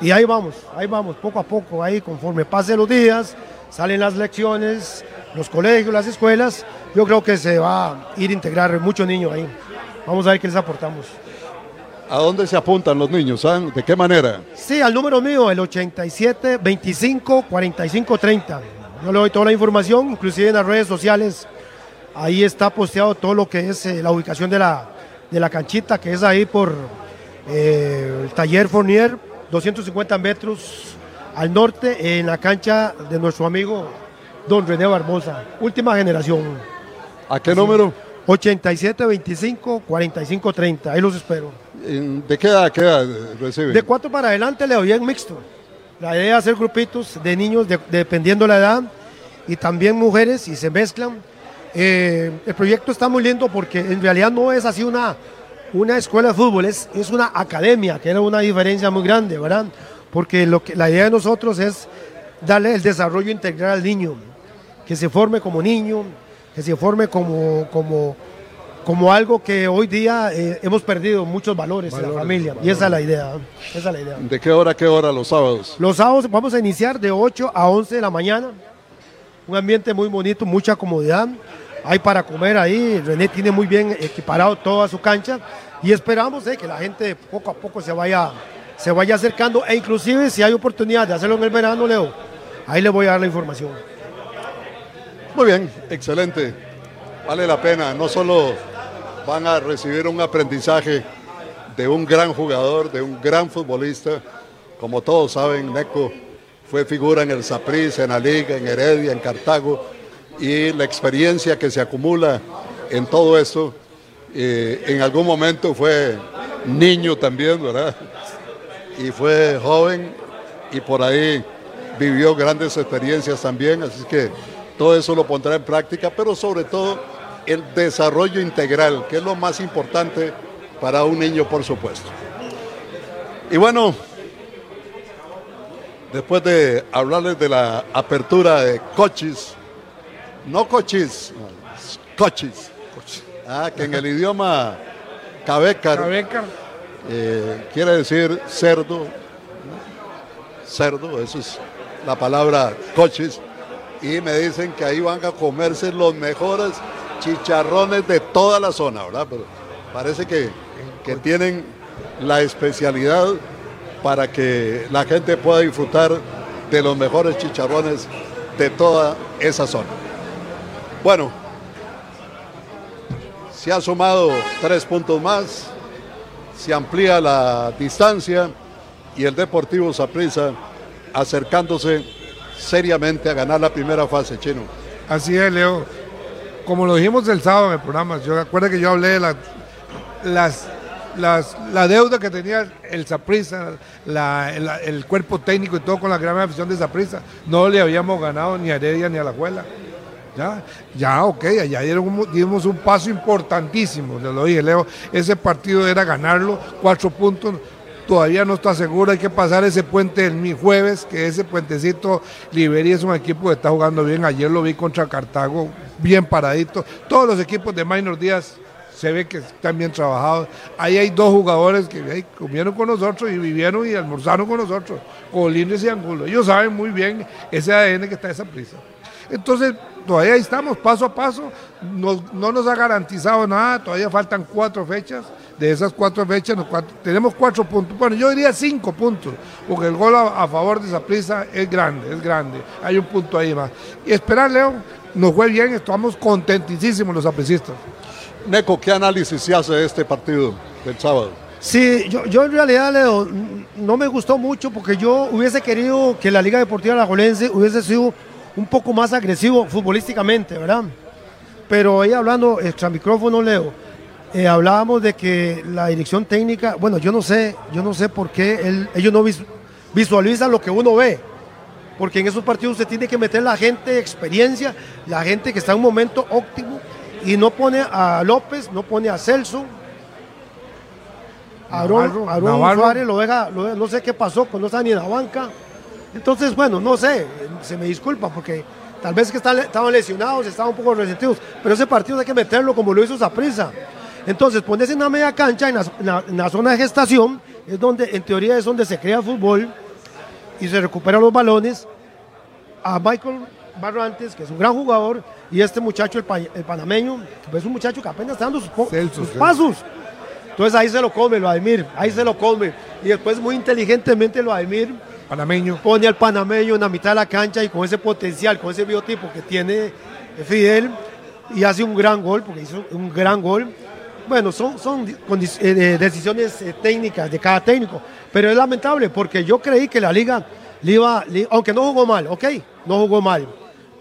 Y ahí vamos, ahí vamos, poco a poco, ahí conforme pasen los días, salen las lecciones, los colegios, las escuelas, yo creo que se va a ir a integrar muchos niños ahí. Vamos a ver qué les aportamos. ¿A dónde se apuntan los niños? ¿saben? ¿De qué manera? Sí, al número mío, el 87 25 45 30. Yo le doy toda la información, inclusive en las redes sociales. Ahí está posteado todo lo que es eh, la ubicación de la, de la canchita, que es ahí por eh, el taller Fournier, 250 metros al norte, en la cancha de nuestro amigo don René Barbosa, última generación. ¿A qué número? 87 25 45 30, ahí los espero. ¿De qué edad, qué edad recibe? De cuatro para adelante le doy en mixto. La idea es hacer grupitos de niños dependiendo la edad y también mujeres y se mezclan eh, el proyecto está muy lindo porque en realidad no es así una, una escuela de fútbol, es, es una academia, que era una diferencia muy grande, ¿verdad? Porque lo que, la idea de nosotros es darle el desarrollo integral al niño, que se forme como niño, que se forme como, como, como algo que hoy día eh, hemos perdido muchos valores, en la Valores, familia. Y valores. esa es la idea. Esa es la idea. ¿De qué hora a qué hora los sábados? Los sábados vamos a iniciar de 8 a 11 de la mañana. Un ambiente muy bonito, mucha comodidad. Hay para comer ahí. René tiene muy bien equiparado toda su cancha. Y esperamos eh, que la gente poco a poco se vaya, se vaya acercando. E inclusive si hay oportunidad de hacerlo en el verano, Leo, ahí le voy a dar la información. Muy bien, excelente. Vale la pena. No solo van a recibir un aprendizaje de un gran jugador, de un gran futbolista. Como todos saben, Neco fue figura en el Saprissa, en la Liga, en Heredia, en Cartago. Y la experiencia que se acumula en todo esto, eh, en algún momento fue niño también, ¿verdad? Y fue joven y por ahí vivió grandes experiencias también, así que todo eso lo pondrá en práctica, pero sobre todo el desarrollo integral, que es lo más importante para un niño, por supuesto. Y bueno, después de hablarles de la apertura de coches, no coches, coches, ah, que en el idioma cabecar, eh, quiere decir cerdo, cerdo, eso es la palabra coches, y me dicen que ahí van a comerse los mejores chicharrones de toda la zona, ¿verdad? Pero parece que, que tienen la especialidad para que la gente pueda disfrutar de los mejores chicharrones de toda esa zona. Bueno, se ha sumado tres puntos más, se amplía la distancia y el Deportivo Saprissa acercándose seriamente a ganar la primera fase, Chino. Así es, Leo. Como lo dijimos el sábado en el programa, yo recuerdo que yo hablé de la, las, la deuda que tenía el Saprissa, la- el, cuerpo técnico y todo con la gran afición de Saprissa. No le habíamos ganado ni a Heredia ni a la Juela. Ya, ya, ok, dieron- dimos un paso importantísimo, te lo dije, Leo. Ese partido era ganarlo, cuatro puntos. Todavía no está seguro, hay que pasar ese puente el mi jueves, que ese puentecito Liberia es un equipo que está jugando bien. Ayer lo vi contra Cartago, bien paradito. Todos los equipos de Minor Díaz se ve que están bien trabajados. Ahí hay dos jugadores que comieron con nosotros y vivieron y almorzaron con nosotros, Colines y Angulo. Ellos saben muy bien ese ADN que está esa prisa. Entonces, todavía ahí estamos, paso a paso. No, no nos ha garantizado nada, todavía faltan cuatro fechas. De esas cuatro fechas tenemos cuatro puntos. Bueno, yo diría cinco puntos, porque el gol a, favor de esa prisa es grande, es grande. Hay un punto ahí más. Y esperar, Leo, nos fue bien, estamos contentísimos los aprecistas. Neco, ¿qué análisis se hace de este partido del sábado? Sí, yo, yo en realidad, Leo, no me gustó mucho porque yo hubiese querido que la Liga Deportiva Alajuelense hubiese sido un poco más agresivo futbolísticamente, ¿verdad? Pero ahí hablando extra micrófono, Leo, eh, hablábamos de que la dirección técnica, bueno, yo no sé, yo no sé por qué ellos no vis- visualizan lo que uno ve. Porque en esos partidos se tiene que meter la gente de experiencia, la gente que está en un momento óptimo y no pone a López, no pone a Celso, Navarro, Aarón Navarro. Suárez lo deja, lo deja- no sé qué pasó, pues no está ni en la banca. Entonces, bueno, no sé, se me disculpa porque tal vez que estaban lesionados, estaban un poco resentidos, pero ese partido hay que meterlo como lo hizo Zaprisa. Entonces, ponerse en la media cancha, en la, en la- en la zona de gestación, es donde, en teoría, es donde se crea el fútbol y se recuperan los balones. A Michael Barrantes, que es un gran jugador, y este muchacho, el, pa- el panameño, que es un muchacho que apenas está dando sus, Celso, pasos. Entonces ahí se lo come, lo Admir, ahí se lo come. Y después muy inteligentemente lo Admir Panameño. pone al panameño en la mitad de la cancha y con ese potencial, con ese biotipo que tiene Fidel y hace un gran gol, porque hizo un gran gol. Bueno, son, son eh, eh, decisiones eh, técnicas de cada técnico, pero es lamentable porque yo creí que la liga le iba, le- aunque no jugó mal, ok, no jugó mal,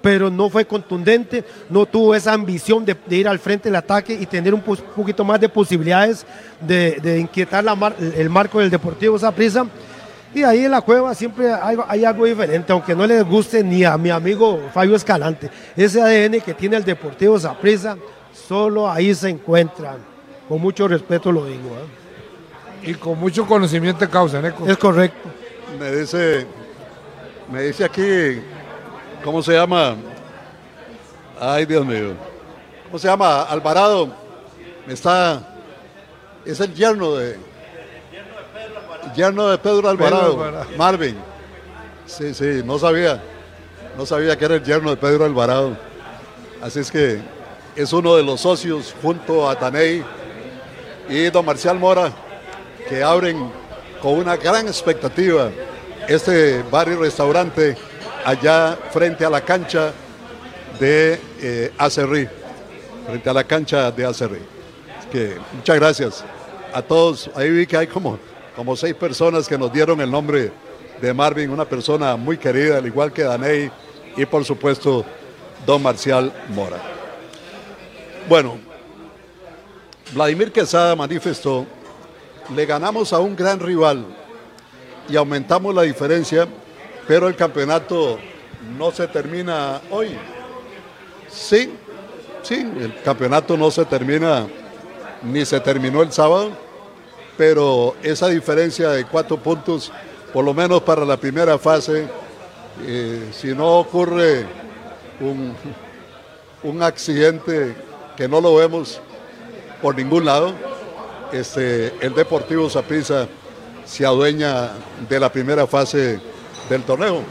pero no fue contundente, no tuvo esa ambición de, de ir al frente del ataque y tener un poquito más de posibilidades de, de inquietar la mar- el marco del Deportivo Saprissa. Y ahí en la cueva siempre hay, hay algo diferente, aunque no les guste ni a mi amigo Fabio Escalante. Ese ADN que tiene el Deportivo Saprissa, solo ahí se encuentra. Con mucho respeto lo digo. ¿eh? Y con mucho conocimiento de causa, Neco. Es correcto. Me dice, me dice aquí, ¿cómo se llama? Ay, Dios mío. ¿Cómo se llama? Alvarado. Está, es el yerno de, yerno de Pedro Alvarado, Pedro Alvarado. Marvin. Sí, sí, no sabía, no sabía que era el yerno de Pedro Alvarado. Así es que es uno de los socios junto a Taney y don Marcial Mora que abren con una gran expectativa este bar y restaurante allá frente a la cancha de eh, Acerrí, frente a la cancha de Acerrí. Que muchas gracias a todos. Ahí vi que hay como, como seis personas que nos dieron el nombre de Marvin, una persona muy querida, al igual que Daney y por supuesto don Marcial Mora. Bueno, Vladimir Quesada manifestó, le ganamos a un gran rival y aumentamos la diferencia, pero el campeonato no se termina hoy. Sí, sí, el campeonato no se termina ni se terminó el sábado, pero esa diferencia de cuatro puntos, por lo menos para la primera fase, eh, si no ocurre un, un accidente que no lo vemos por ningún lado, este, el Deportivo Saprissa se adueña de la primera fase del torneo.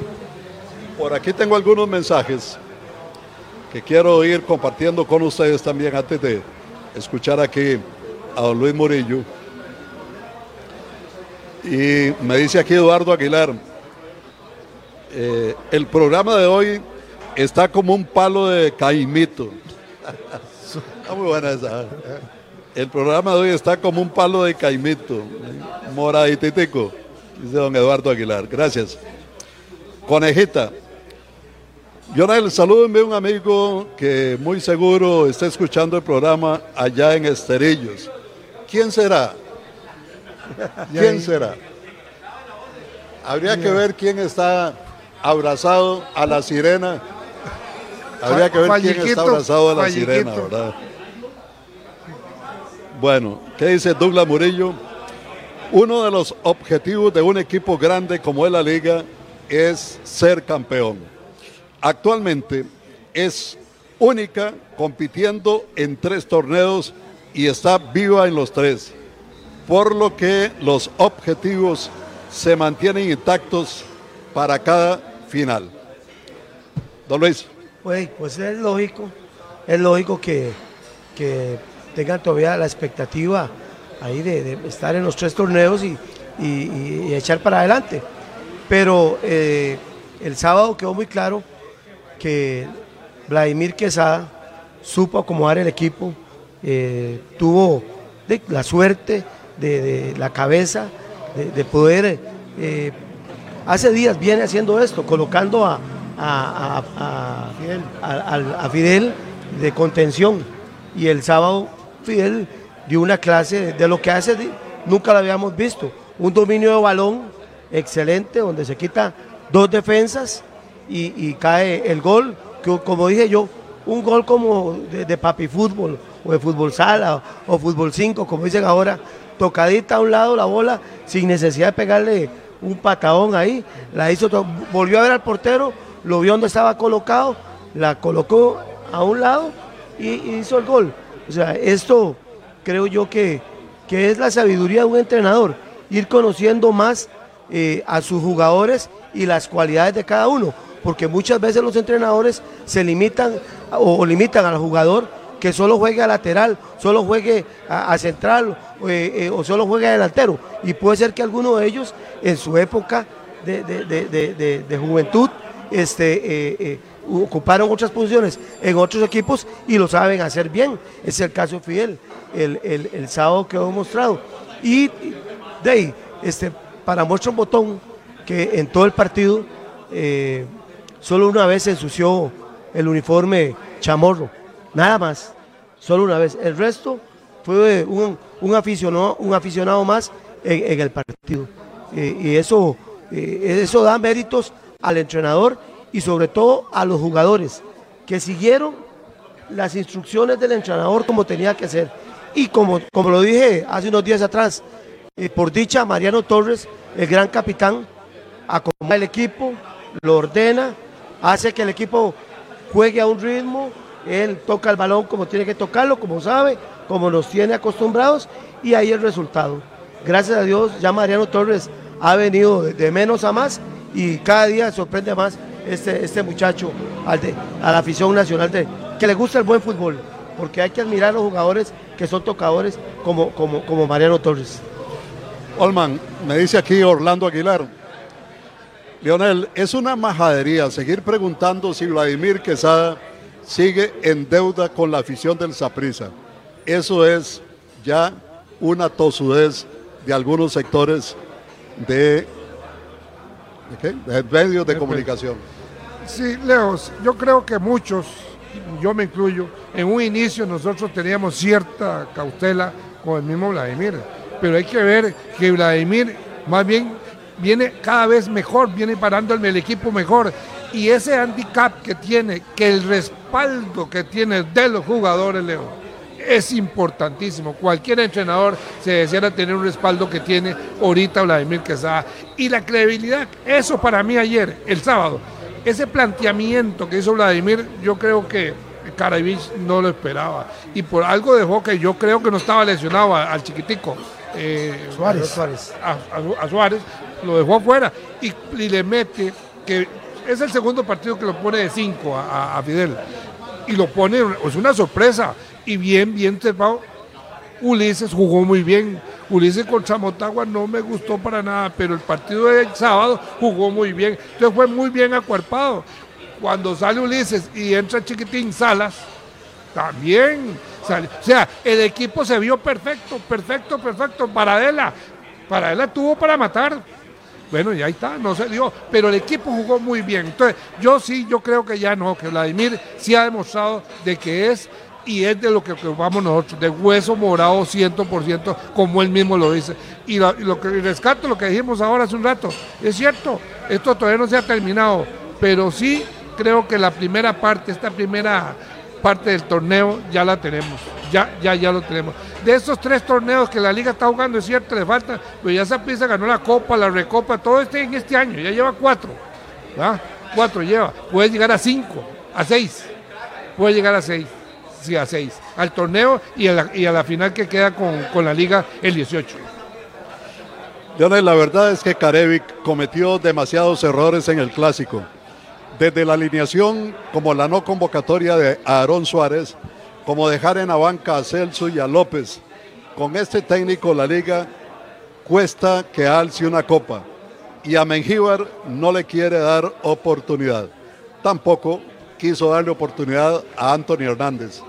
Por aquí tengo algunos mensajes que quiero ir compartiendo con ustedes también antes de escuchar aquí a don Luis Murillo. Y me dice aquí Eduardo Aguilar, eh, el programa de hoy está como un palo de caimito. Está muy buena esa. ¿eh? El programa de hoy está como un palo de caimito, moradititico, dice don Eduardo Aguilar. Gracias. Conejita. Jonel, salúdenme a un amigo que muy seguro está escuchando el programa allá en Esterillos. ¿Quién será? ¿Quién será? Habría que ver quién está abrazado a la sirena. Habría que ver quién está abrazado a la sirena, ¿verdad? Bueno, ¿qué dice Douglas Murillo? Uno de los objetivos de un equipo grande como es la liga es ser campeón. Actualmente es única compitiendo en tres torneos y está viva en los tres, por lo que los objetivos se mantienen intactos para cada final. Don Luis. Pues, pues es lógico, es lógico que, que tengan todavía la expectativa ahí de, estar en los tres torneos y- y echar para adelante. Pero eh, el sábado quedó muy claro que Vladimir Quesada supo acomodar el equipo, eh, tuvo de- la suerte de, de la cabeza de, de poder, eh, hace días viene haciendo esto, colocando a, Fidel. de contención. Y el sábado Fidel dio una clase de, lo que hace, nunca lo habíamos visto, un dominio de balón excelente donde se quita dos defensas y, cae el gol, que como dije yo, un gol como de, de papi fútbol o de fútbol sala o, fútbol 5, como dicen ahora, tocadita a un lado la bola sin necesidad de pegarle un patadón ahí, la hizo, volvió a ver al portero, lo vio donde estaba colocado, la colocó a un lado y, y hizo el gol. O sea, esto creo yo que, que es la sabiduría de un entrenador, ir conociendo más eh, a sus jugadores y las cualidades de cada uno, porque muchas veces los entrenadores se limitan o, limitan al jugador que solo juegue a lateral, solo juegue a, central eh, eh, o solo juegue a delantero. Y puede ser que alguno de ellos en su época de, de- de- de- juventud este, ocuparon otras posiciones en otros equipos y lo saben hacer bien. Es el caso de Fidel, el, el, el sábado mostrado. Y de este, para muestra un botón que en todo el partido eh, solo una vez se ensució el uniforme chamorro, nada más, solo una vez. El resto fue un, un aficionado, un aficionado más en, el partido. Eh, y eso, eh, eso da méritos al entrenador y sobre todo a los jugadores que siguieron las instrucciones del entrenador como tenía que ser. Y como, como lo dije hace unos días atrás, eh, por dicha, Mariano Torres, el gran capitán, acomoda el equipo, lo ordena, hace que el equipo juegue a un ritmo, él toca el balón como tiene que tocarlo, como sabe, como nos tiene acostumbrados y ahí el resultado. Gracias a Dios ya Mariano Torres ha venido de menos a más y cada día sorprende más este, este muchacho al de- a la afición nacional de, que le gusta el buen fútbol, porque hay que admirar a los jugadores que son tocadores como, como, como Mariano Torres. Olman, me dice aquí Orlando Aguilar. Leonel, es una majadería seguir preguntando si Vladimir Quesada sigue en deuda con la afición del Saprissa. Eso es ya una tosudez de algunos sectores de, ¿de, qué? de medios de comunicación. Sí, Leo, yo creo que muchos, yo me incluyo, en un inicio nosotros teníamos cierta cautela con el mismo Vladimir, pero hay que ver que Vladimir más bien viene cada vez mejor, viene parando el, equipo mejor y ese handicap que tiene, que el respaldo que tiene de los jugadores, Leo, es importantísimo. Cualquier entrenador se deseara tener un respaldo que tiene ahorita Vladimir Quesada. Y la credibilidad, eso para mí ayer, el sábado, ese planteamiento que hizo Vladimir, yo creo que Caravich no lo esperaba. Y por algo dejó que yo creo que no estaba lesionado al chiquitico. Eh, Suárez. A, a- a Suárez, lo dejó afuera y, y le mete que es el segundo partido que lo pone de 5 a, a- a Fidel y lo pone, es una sorpresa y bien, bien trepado. Ulises jugó muy bien. Ulises contra Motagua no me gustó para nada, pero el partido del sábado jugó muy bien. Entonces fue muy bien acuerpado. Cuando sale Ulises y entra Chiquitín Salas, también O sea, el equipo se vio perfecto, perfecto, perfecto. Paradela, Paradela tuvo para matar. Bueno, y ahí está, no se dio, pero el equipo jugó muy bien. Entonces, yo sí, yo creo que ya no, que Vladimir sí ha demostrado de que es y es de lo que ocupamos nosotros, de hueso morado 100%, como él mismo lo dice. Y lo, y lo que y rescato, lo que dijimos ahora hace un rato, es cierto, esto todavía no se ha terminado, pero sí creo que la primera parte, esta primera parte del torneo ya la tenemos, ya, ya, ya lo tenemos. De esos tres torneos que la liga está jugando, es cierto, le falta, pero ya Saprissa ganó la Copa, la Recopa, todo este en este año, ya lleva cuatro, ¿verdad? Cuatro lleva, puede llegar a cinco, a seis, puede llegar a seis, sí, a seis, al torneo y a la, y a la final que queda con, con la liga el 18. Leonel, la verdad es que Carevic cometió demasiados errores en el clásico. Desde la alineación, como la no convocatoria de Aarón Suárez, como dejar en la banca a Celso y a López. Con este técnico la liga cuesta que alce una copa. Y a Mengíbar no le quiere dar oportunidad. Tampoco quiso darle oportunidad a Anthony Hernández.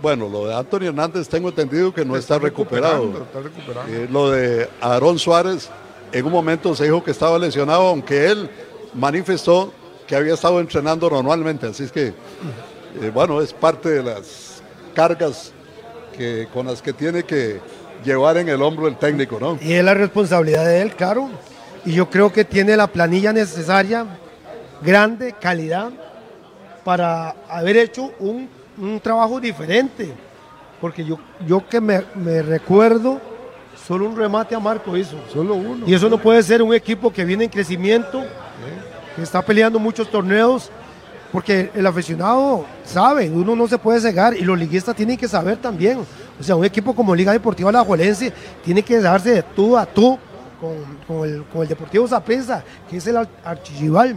Bueno, lo de Anthony Hernández tengo entendido que no está, recuperado. recuperando, está recuperando. Eh, lo de Aarón Suárez, en un momento se dijo que estaba lesionado, aunque él manifestó que había estado entrenando normalmente. Así es que, eh, bueno, es parte de las cargas que, con las que tiene que llevar en el hombro el técnico, ¿no? Y es la responsabilidad de él, claro. Y yo creo que tiene la planilla necesaria, grande, calidad, para haber hecho un, un trabajo diferente. Porque yo, yo que me, me recuerdo, solo un remate a Marco hizo. Solo uno. Y eso no puede ser un equipo que viene en crecimiento, que está peleando muchos torneos, porque el aficionado sabe, uno no se puede cegar y los liguistas tienen que saber también. O sea, un equipo como Liga Deportiva Alajuelense tiene que darse de tú a tú con, con el, con el Deportivo Saprissa, que es el ar- archirrival.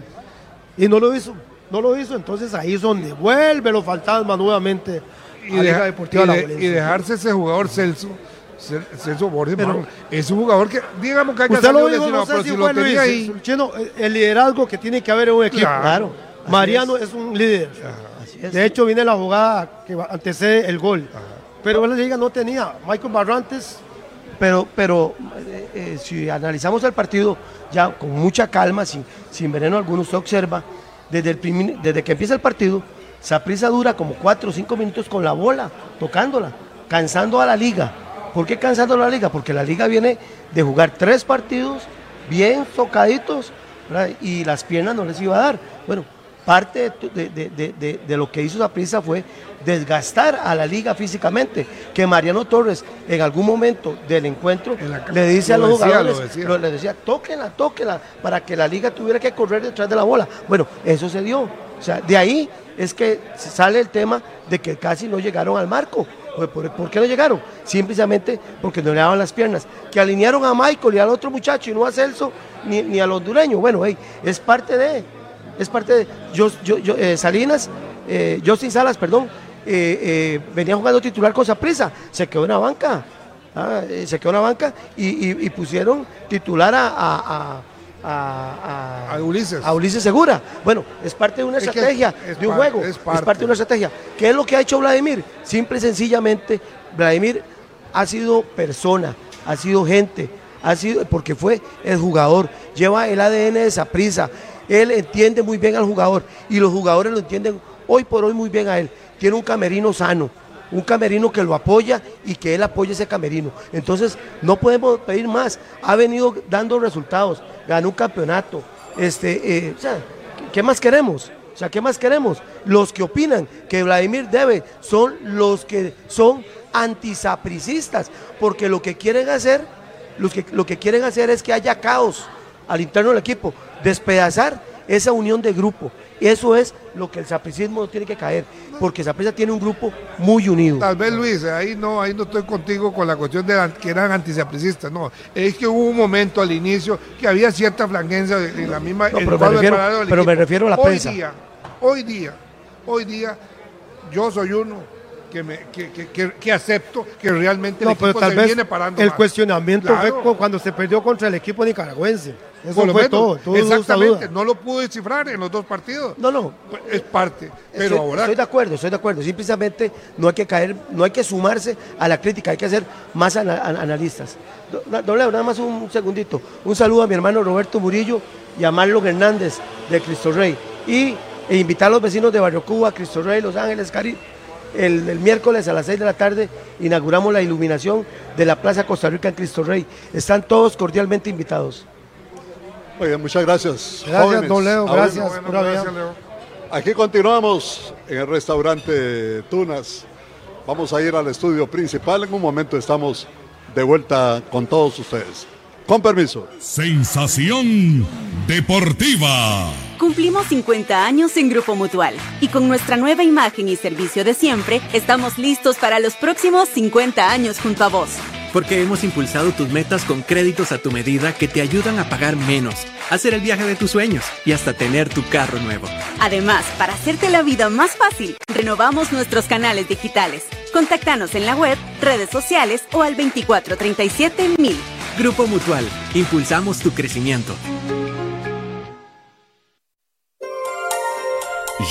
Y no lo hizo, no lo hizo. Entonces ahí es donde vuelve los fantasmas nuevamente y, a Liga deja- Deportiva y de- y dejarse ese jugador Celso. Cel- Celso Borges, Pero- man, es un jugador que, digamos que haya Usted lo dijo, no sé pero si si fue lo Luis, tenía ahí, el- Chino, el- el liderazgo que tiene que haber en un equipo. Claro. Mariano es. un líder. De hecho, viene la jugada que antecede el gol. Pero la liga no tenía. Michael Barrantes, Pero, pero eh, eh, si analizamos el partido ya con mucha calma, sin, sin veneno alguno, usted observa, desde, el desde que empieza el partido, Saprissa dura como 4 o 5 minutos con la bola, tocándola, cansando a la liga. ¿Por qué cansando la liga? Porque la liga viene de jugar tres partidos bien tocaditos ¿verdad? y las piernas no les iba a dar. Bueno, parte de, de- de- de- lo que hizo Saprissa fue desgastar a la liga físicamente. Que Mariano Torres en algún momento del encuentro le dice a lo los decía, jugadores, lo decía. lo- le decía, tóquenla, tóquenla, para que la liga tuviera que correr detrás de la bola. Bueno, eso se dio. O sea, de ahí es que sale el tema de que casi no llegaron al marco, ¿Por, qué no llegaron? Simplemente porque no le daban las piernas. Que alinearon a Michael y al otro muchacho y no a Celso ni, ni al hondureño. Bueno, hey, es parte de. Es parte de. Yo, yo, yo, eh, Salinas, eh, Justin Salas, perdón, eh, eh, venía jugando titular con Saprisa, se quedó en la banca. ah, eh, se quedó en la banca y, pusieron titular a- a- A Ulises. a Ulises Segura. Bueno, es parte de una Es estrategia, es de un juego, es es parte. parte. de una estrategia. ¿Qué es lo que ha hecho Vladimir? Simple y sencillamente, Vladimir ha sido persona, ha sido gente, ha sido, porque fue el jugador, lleva el ADN de esa prisa. Él entiende muy bien al jugador y los jugadores lo entienden hoy por hoy muy bien a él. Tiene un camerino sano, un camerino que lo apoya y que él apoya ese camerino. Entonces, no podemos pedir más. Ha venido dando resultados, ganó un campeonato. Este, eh, o sea, ¿qué- ¿qué más queremos? O sea, ¿qué más queremos? Los que opinan que Vladimir debe son los que son antisapricistas, porque lo que quieren hacer, los que, lo que quieren hacer es que haya caos al interno del equipo, despedazar esa unión de grupo. Eso es lo que el sapricismo tiene que caer, porque Saprissa tiene un grupo muy unido. Tal vez Luis, ahí no, ahí no estoy contigo con la cuestión de la- que eran antisapricistas, no. Es que hubo un momento al inicio que había cierta flanquencia en la misma. No, pero me refiero- pero me refiero a la hoy prensa. Día, hoy día, hoy día, yo soy uno que, me, que, que- que- acepto que realmente el No, pero equipo tal se vez viene parando. el más. cuestionamiento Claro. fue cu- cuando se perdió contra el equipo nicaragüense. Eso Por lo fue menos, todo. exactamente, no lo pude descifrar en los dos partidos. No, no. Es parte. Pero estoy, ahora estoy de acuerdo, estoy de acuerdo. Simplemente no hay que caer, no hay que sumarse a la crítica, hay que ser más ana- an- analistas. Do- na- Don Leo, nada más un segundito. Un saludo a mi hermano Roberto Murillo y a Marlon Hernández de Cristo Rey. Y e invitar a los vecinos de Barrio Cuba, Cristo Rey, Los Ángeles, Cari. El, el miércoles a las 6 de la tarde inauguramos la iluminación de la Plaza Costa Rica en Cristo Rey. Están todos cordialmente invitados. Muy bien, muchas gracias. Gracias, jóvenes. don Leo, gracias. Bueno, gracias, Leo. Aquí continuamos en el restaurante Tunas. Vamos a ir al estudio principal. En un momento estamos de vuelta con todos ustedes. Con permiso. Sensación deportiva. Cumplimos 50 años en Grupo Mutual y con nuestra nueva imagen y servicio de siempre, estamos listos para los próximos 50 años junto a vos. Porque hemos impulsado tus metas con créditos a tu medida que te ayudan a pagar menos, hacer el viaje de tus sueños y hasta tener tu carro nuevo. Además, para hacerte la vida más fácil, renovamos nuestros canales digitales. Contáctanos en la web, redes sociales o al 2437 mil. Grupo Mutual, impulsamos tu crecimiento.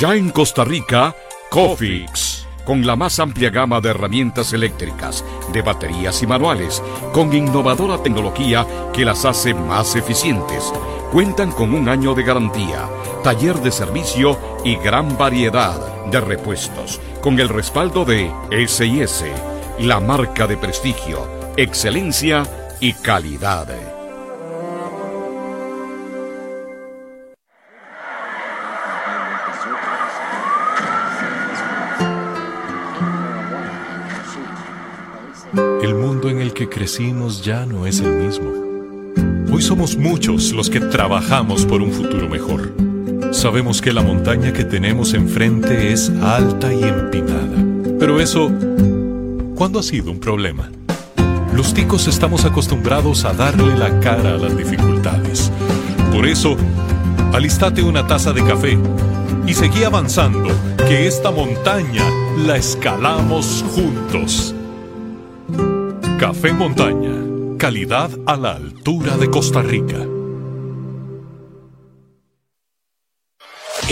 Ya en Costa Rica, Cofix, con la más amplia gama de herramientas eléctricas, de baterías y manuales, con innovadora tecnología que las hace más eficientes. Cuentan con un año de garantía, taller de servicio y gran variedad de repuestos, con el respaldo de SIS, la marca de prestigio, excelencia y calidad. El mundo en el que crecimos ya no es el mismo. Hoy somos muchos los que trabajamos por un futuro mejor. Sabemos que la montaña que tenemos enfrente es alta y empinada. Pero eso, ¿cuándo ha sido un problema? Los ticos estamos acostumbrados a darle la cara a las dificultades. Por eso, alistate una taza de café y seguí avanzando, que esta montaña la escalamos juntos. Café Montaña, calidad a la altura de Costa Rica.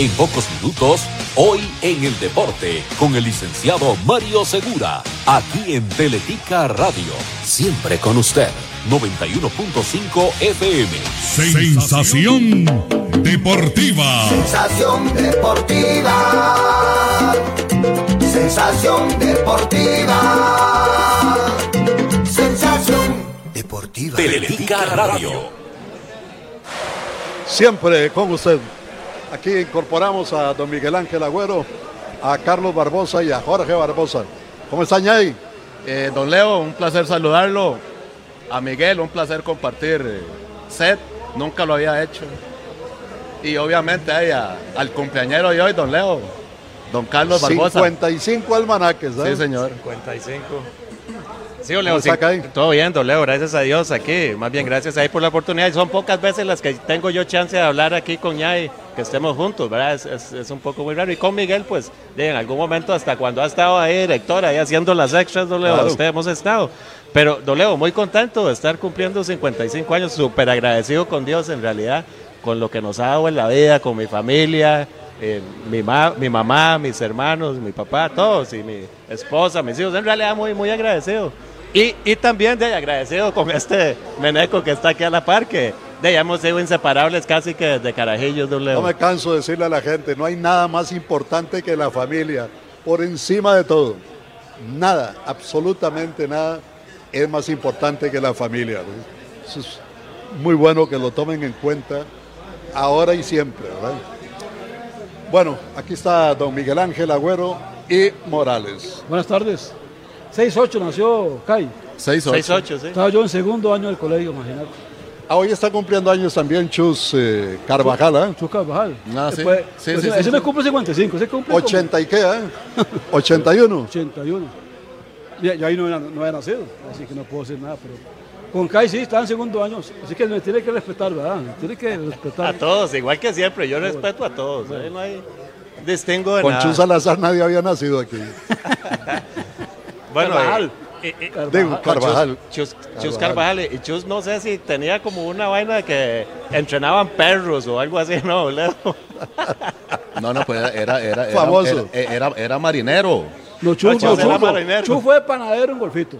En pocos minutos, hoy en el deporte, con el licenciado Mario Segura, aquí en Teletica Radio, siempre con usted, 91.5 FM. Sensación deportiva. Sensación deportiva. Sensación deportiva. Sensación deportiva. Teletica Radio. Siempre con usted. Aquí incorporamos a don Miguel Ángel Agüero, a Carlos Barbosa y a Jorge Barbosa. ¿Cómo están ahí? Eh, don Leo, un placer saludarlo. A Miguel, un placer compartir eh, set. Nunca lo había hecho. Y obviamente ahí a- al cumpleañero de hoy, don Leo. Don Carlos Barbosa. 55 almanaques, ¿eh? Sí, señor. 55. Sí, ¿Cómo sí, todo bien, don Leo, gracias a Dios aquí. Más bien, gracias ahí por la oportunidad. Y son pocas veces las que tengo yo chance de hablar aquí con Ñay, que estemos juntos, ¿verdad? Es, es- es un poco muy raro. Y con Miguel, pues, en algún momento, hasta cuando ha estado ahí, director, ahí haciendo las extras, don Leo, Claro. usted hemos estado. Pero, don Leo, muy contento de estar cumpliendo 55 años, súper agradecido con Dios, en realidad, con lo que nos ha dado en la vida, con mi familia, eh, mi, ma- mi mamá, mis hermanos, mi papá, todos, y mi esposa, mis hijos, en realidad muy, muy agradecido. Y, y también de agradecido con este meneco que está aquí a la par, que de, ya hemos sido inseparables casi que desde carajillos, don Leo. No me canso de decirle a la gente, no hay nada más importante que la familia, por encima de todo. Nada, absolutamente nada es más importante que la familia. ¿no? Eso es muy bueno que lo tomen en cuenta ahora y siempre, ¿verdad? Bueno, aquí está don Miguel Ángel Agüero y Morales. Buenas tardes. 6-8 nació Kai. 6-8. 6-8, sí. Estaba yo en segundo año del colegio, imagínate. Ah, hoy está cumpliendo años también Chus eh, Carvajal, ¿eh? Chus Carvajal. Ah, sí. Después- Sí, ese sí, sí, ese sí. me cumple 55, ese cumple como- 80 y qué, ¿eh? 81. 81. Ya, ya ahí no, era- no había nacido, así que no puedo decir nada, pero con Kai sí, está en segundo año, así que me tiene que respetar, ¿verdad? Me tiene que respetar. A todos, igual que siempre, yo respeto a todos, ahí no hay distingo de Con nada. Chus Salazar nadie había nacido aquí. Bueno, Carvajal. eh, eh, eh, Digo, con Carvajal. Chus, Chus- Chus Carvajal. Carvajal. Y Chus no sé si tenía como una vaina de que entrenaban perros o algo así, ¿no? No, no, pues era, era, era, Famoso. era, era, era marinero. No, Chus, no, Chus era Chus no. marinero. Chus fue panadero en Golfito.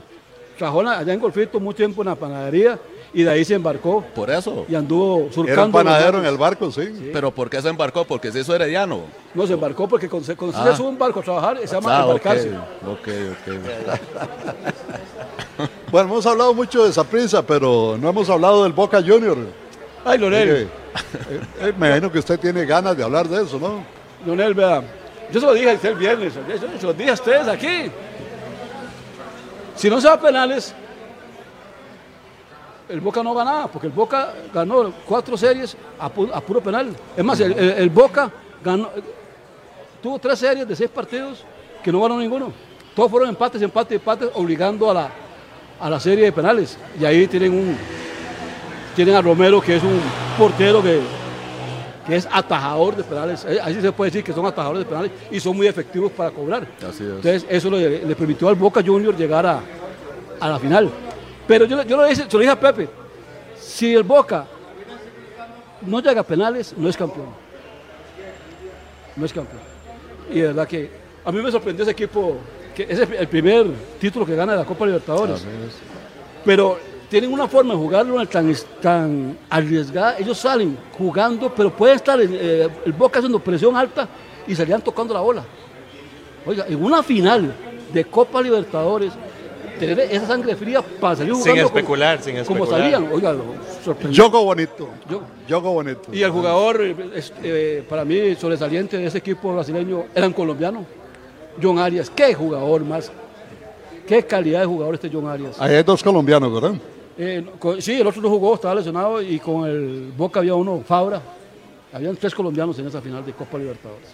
Trabajó allá en Golfito mucho tiempo en la panadería y de ahí se embarcó. Por eso. Y anduvo surcando. Era un panadero en el barco, sí. Pero ¿por qué se embarcó? Porque se hizo herediano. No, se embarcó porque cuando se, cuando Ah. se sube un barco a trabajar, se llama Ah, ok, embarcarse. ok, ok. Bueno, hemos hablado mucho de Saprissa, pero no hemos hablado del Boca Junior. Ay, Lorel. Eh, eh, me imagino que usted tiene ganas de hablar de eso, ¿no? Leonel, vea, yo se lo dije a usted el viernes, yo se lo dije a ustedes aquí. Si no se va a penales, el Boca no ganaba, porque el Boca ganó cuatro series a, pu- a puro penal. Es más, el, el- el Boca ganó, tuvo tres series de seis partidos que no ganó ninguno. Todos fueron empates, empates, empates, obligando a la, a la serie de penales. Y ahí tienen un tienen a Romero, que es un portero que, que es atajador de penales. Eh, Ahí sí se puede decir que son atajadores de penales y son muy efectivos para cobrar. Así es. Entonces, eso le, le permitió al Boca Junior llegar a, a la final. Pero yo, yo lo dije, lo dije a Pepe, si el Boca no llega a penales, no es campeón. No es campeón. Y de verdad que a mí me sorprendió ese equipo, que es el primer título que gana de la Copa Libertadores. Pero tienen una forma de jugarlo tan, tan arriesgada. Ellos salen jugando, pero pueden estar eh, el Boca haciendo presión alta y salían tocando la bola. Oiga, en una final de Copa Libertadores, tener esa sangre fría para salir Sin jugando como- especular, sin como especular. salían. Oiga, lo sorprendió. Yogo bonito. Yo- Yogo bonito. Y el jugador, eh, es- eh, para mí, sobresaliente de ese equipo brasileño, era un colombiano, John Arias. Qué jugador más. Qué calidad de jugador este John Arias. Ahí hay dos colombianos, ¿verdad? Eh, con- sí, el otro no jugó, estaba lesionado y con el Boca había uno, Fabra. Habían tres colombianos en esa final de Copa Libertadores.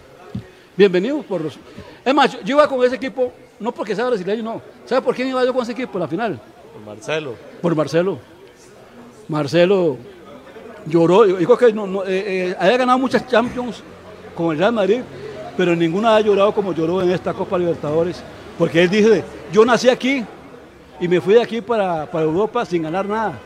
Bienvenidos por los... Es más, yo iba con ese equipo, no porque sea brasileño, no. ¿Sabe por quién iba yo con ese equipo en la final? Marcelo. Por Marcelo. Marcelo lloró. Creo que no, no, eh, eh, había ganado muchas Champions con el Real Madrid, pero ninguna ha llorado como lloró en esta Copa Libertadores. Porque él dice, yo nací aquí y me fui de aquí para, para Europa sin ganar nada.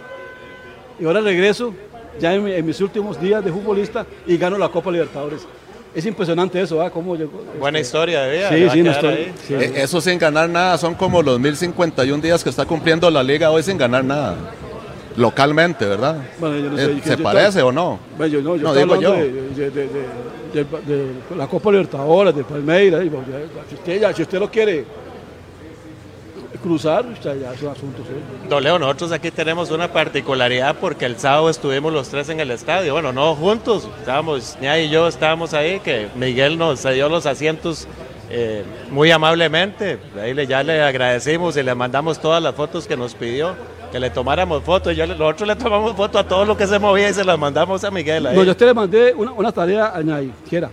Y ahora regreso ya en mis últimos días de futbolista y gano la Copa Libertadores. Es impresionante eso, ¿ah? Cómo llegó. Buena este, historia de vida. Sí, sí, ahí. sí. Eh, Eso sin ganar nada, son como los 1051 días que está cumpliendo la liga hoy sin ganar nada. Localmente, ¿verdad? Bueno, yo no Eh, sé, yo- ¿Se yo parece estaba- o no? Bueno, yo no, yo No, estoy digo yo. De, de- de- de- de- de la Copa Libertadores, de Palmeiras. ya, si, usted, ya- si usted lo quiere cruzar, ya es un asunto serio. Don Leo, nosotros aquí tenemos una particularidad porque el sábado estuvimos los tres en el estadio. Bueno, no juntos, estábamos, Ña y yo estábamos ahí, que Miguel nos cedió los asientos eh, muy amablemente. Ahí le, ya le agradecimos y le mandamos todas las fotos que nos pidió, que le tomáramos fotos. Yo, nosotros le tomamos foto a todo lo que se movía y se las mandamos a Miguel. ahí. No, yo a usted le mandé una, una tarea a Ñay, quiera.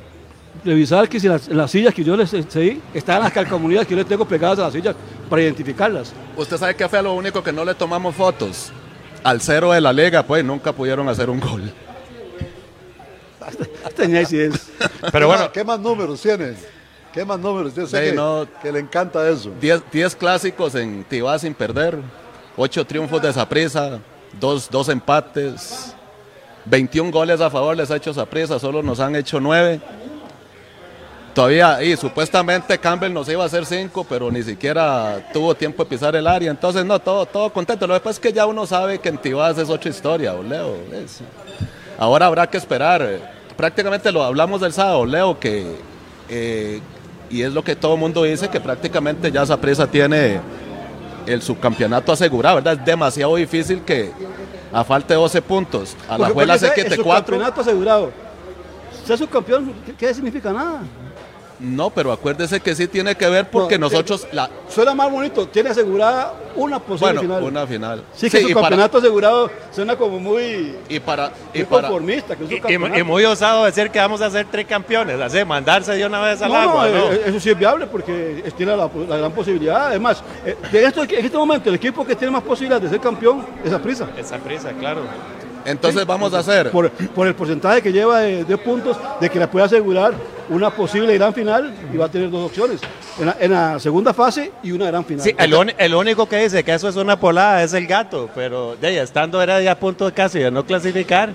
Revisar que si las, las sillas que yo les seguí están en las calcomanías que yo les tengo pegadas a las sillas para identificarlas. Usted sabe que fue lo único que no le tomamos fotos. Al cero de la liga, pues nunca pudieron hacer un gol. Tenía. Pero bueno, ¿qué más números tiene? ¿Qué más números? Yo sé Sí, que, no. que le encanta eso. 10 clásicos en Tibá sin perder, 8 triunfos de Saprissa, 2 dos, empates, 21 goles a favor les ha hecho Saprissa, solo nos han hecho 9. Todavía, y supuestamente Campbell nos iba a hacer 5, pero ni siquiera tuvo tiempo de pisar el área. Entonces, no, todo, todo contento. Lo que pasa es que ya uno sabe que en Tibás es otra historia, ¿o, Leo. Es- Ahora habrá que esperar. Prácticamente lo hablamos del sábado, Leo, que, eh, y es lo que todo el mundo dice, que prácticamente ya Saprissa tiene el subcampeonato asegurado, ¿verdad? Es demasiado difícil que a falta de 12 puntos, a la juela se quite ese 4. campeonato asegurado. Ser subcampeón, ¿qué, qué significa nada? No, pero acuérdese que sí tiene que ver porque No, nosotros... La, Suena más bonito, tiene asegurada una posible bueno, final. una final. Sí, que su para- campeonato asegurado suena como muy, y para, y muy para, conformista. Que es un Y, y- campeonato. y muy osado decir que vamos a ser tricampeones, así, mandarse de una vez al No, agua, no, ¿no? eh, eso sí es viable porque tiene la, la gran posibilidad. Además, eh, de esto, en este momento el equipo que tiene más posibilidades de ser campeón es prisa. Esa prisa, claro. Entonces vamos a hacer... Por, por el porcentaje que lleva de, de puntos, de que le puede asegurar una posible gran final y va a tener dos opciones. En la, en la segunda fase y una gran final. Sí, el, el único que dice que eso es una polada es el gato, pero de ella, estando era ya a punto casi de no clasificar,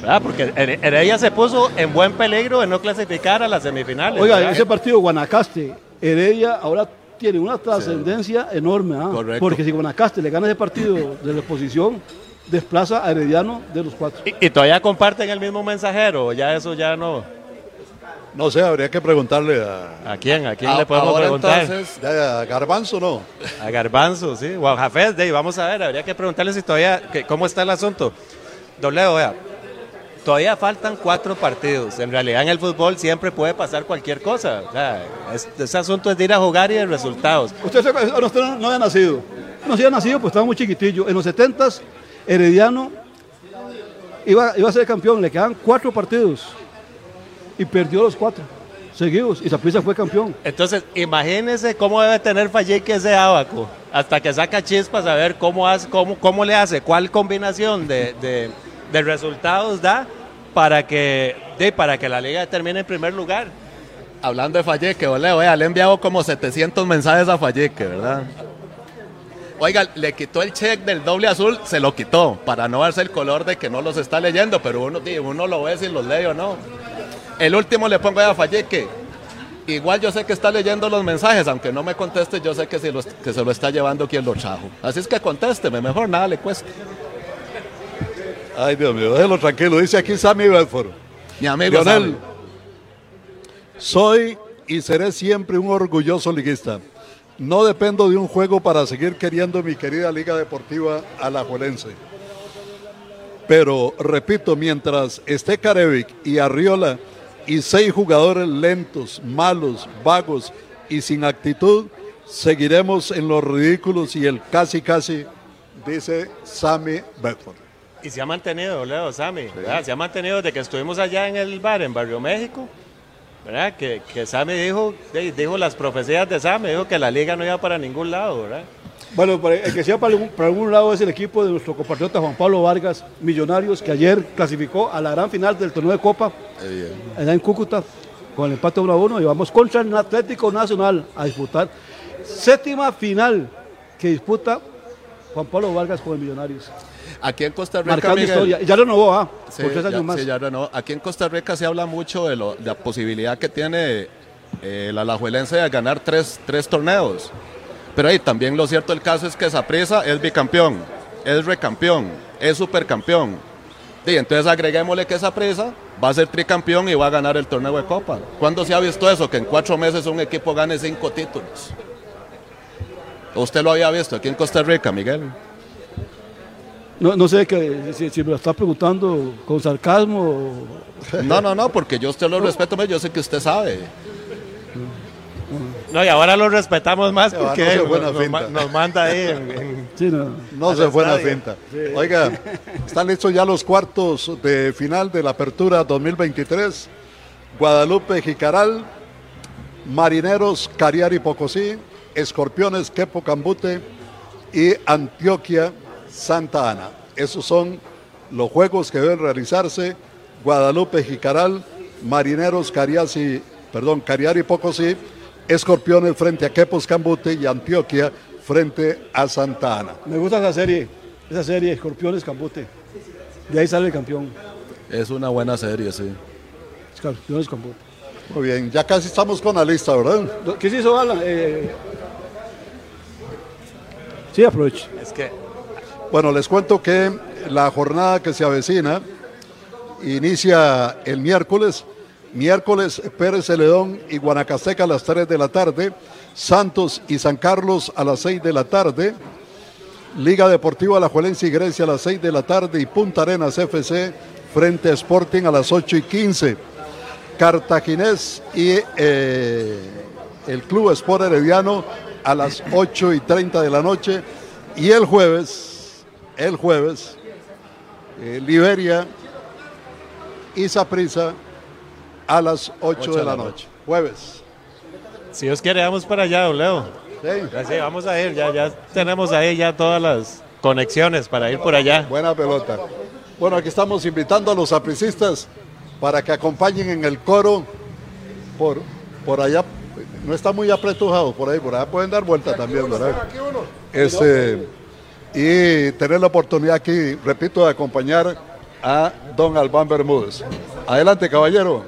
¿verdad? Porque Here- Heredia se puso en buen peligro de no clasificar a las semifinales. Oiga, ¿verdad? ese partido Guanacaste, Heredia, ahora tiene una trascendencia enorme. ¿ah? Correcto. Porque si Guanacaste le gana ese partido de la oposición, desplaza a Herediano de los cuatro. y, y todavía comparten el mismo mensajero, ya eso ya no. No sé, habría que preguntarle a... ¿A quién? ¿A quién A- le podemos ahora preguntar? entonces- Ya, a Garbanzo no. A Garbanzo, sí. O a Jafet, de ahí, vamos a ver, habría que preguntarle si todavía, que- cómo está el asunto. Don Leo, vea, todavía faltan cuatro partidos. En realidad en el fútbol siempre puede pasar cualquier cosa. O sea, es- ese asunto es de ir a jugar y de resultados. Usted, se- usted no, no había nacido. No había nacido, pues estaba muy chiquitillo. En los 70 Herediano iba, iba a ser campeón, le quedaban cuatro partidos y perdió los cuatro seguidos y Saprissa fue campeón. Entonces, imagínese cómo debe tener Falleque ese abaco. Hasta que saca chispas a ver cómo, hace, cómo, cómo le hace, cuál combinación de, de- de resultados da para que, de, para que la liga termine en primer lugar. Hablando de Falleque, Leo, vea, le he enviado como 700 mensajes a Falleque, ¿verdad? Oiga, le quitó el check del doble azul, se lo quitó, para no darse el color de que no los está leyendo, pero uno, uno lo ve si los lee o no. El último le pongo a Falleque. Igual yo sé que está leyendo los mensajes, aunque no me conteste, yo sé que, si lo- que se lo está llevando quien lo trajo. Así es que contésteme, mejor nada le cuesta. Ay, Dios mío, déjelo tranquilo. Dice aquí Sammy Bedford. Mi amigo Lionel, Sammy. soy y seré siempre un orgulloso liguista. No dependo de un juego para seguir queriendo mi querida Liga Deportiva Alajuelense. Pero, repito, mientras esté Carevic y Arriola y seis jugadores lentos, malos, vagos y sin actitud, seguiremos en los ridículos y el casi casi, dice Sammy Bedford. Y se ha mantenido, Leo, Sammy. Se ha mantenido desde que estuvimos allá en el bar en Barrio México, ¿verdad? Que, que Sammy dijo, dijo las profecías de Sammy, dijo que la liga no iba para ningún lado, ¿verdad? Bueno, para- el que sea para algún, para algún lado es el equipo de nuestro compatriota Juan Pablo Vargas, Millonarios, que ayer clasificó a la gran final del torneo de Copa, allá en Cúcuta, con el empate 1 a 1, y vamos contra el Atlético Nacional a disputar séptima final que disputa Juan Pablo Vargas con el Millonarios. Aquí en Costa Rica, Marcando Miguel, historia. Y ya renovó, ¿ah? Sí, por tres años ya- más. sí, ya renovó. Aquí en Costa Rica se habla mucho de, lo- de la posibilidad que tiene eh, el alajuelense de ganar tres, tres torneos. Pero ahí también lo cierto del caso es que Saprissa es bicampeón, es recampeón, es supercampeón. Y entonces agreguémosle que Saprissa va a ser tricampeón y va a ganar el torneo de Copa. ¿Cuándo se ha visto eso? Que en cuatro meses un equipo gane cinco títulos. ¿Usted lo había visto aquí en Costa Rica, Miguel? No, no sé que, si, si me lo está preguntando con sarcasmo. o- No, no, no, porque yo a usted lo respeto, yo sé que usted sabe. No, y ahora lo respetamos más va, porque no nos, manda ahí en- en- Sí, no. No se fue la finta. Oiga, están listos ya los cuartos de final de la apertura 2023. Guadalupe Jicaral, Marineros Cariari Pocosí, Escorpiones Quepo Cambute y Antioquia Santa Ana. Esos son los juegos que deben realizarse. Guadalupe Jicaral, Marineros Cariasi, perdón, Cariari Pocosí, Escorpiones frente a Quepos Cambute y Antioquia frente a Santa Ana. Me gusta esa serie, esa serie, Escorpiones Cambute. De ahí sale el campeón. Es una buena serie, sí. Escorpiones Cambute. Muy bien, ya casi estamos con la lista, ¿verdad? ¿Qué se hizo, Alan? Eh, Sí, aproveche. Es que. Bueno, les cuento que la jornada que se avecina inicia el miércoles. Miércoles Pérez Celedón y Guanacasteca a las 3 de la tarde. Santos y San Carlos a las 6 de la tarde. Liga Deportiva La Juelense y Grecia a las 6 de la tarde y Punta Arenas FC frente a Sporting a las 8 y 15. Cartaginés y eh, el Club Sport Herediano a las 8 y 30 de la noche. Y el jueves, el jueves, eh, Liberia y Saprissa a las 8, de la noche. Jueves. Si Dios quiere, vamos para allá, don Leo. Sí. Sí, vamos a ir, ya, ya tenemos ahí ya todas las conexiones para ir por allá. Buena pelota. Bueno, aquí estamos invitando a los sapricistas para que acompañen en el coro por, por allá. No está muy apretujado por ahí, por allá pueden dar vuelta también, ¿verdad? Este, y tener la oportunidad aquí, repito, de acompañar a don Albán Bermúdez. Adelante, caballero.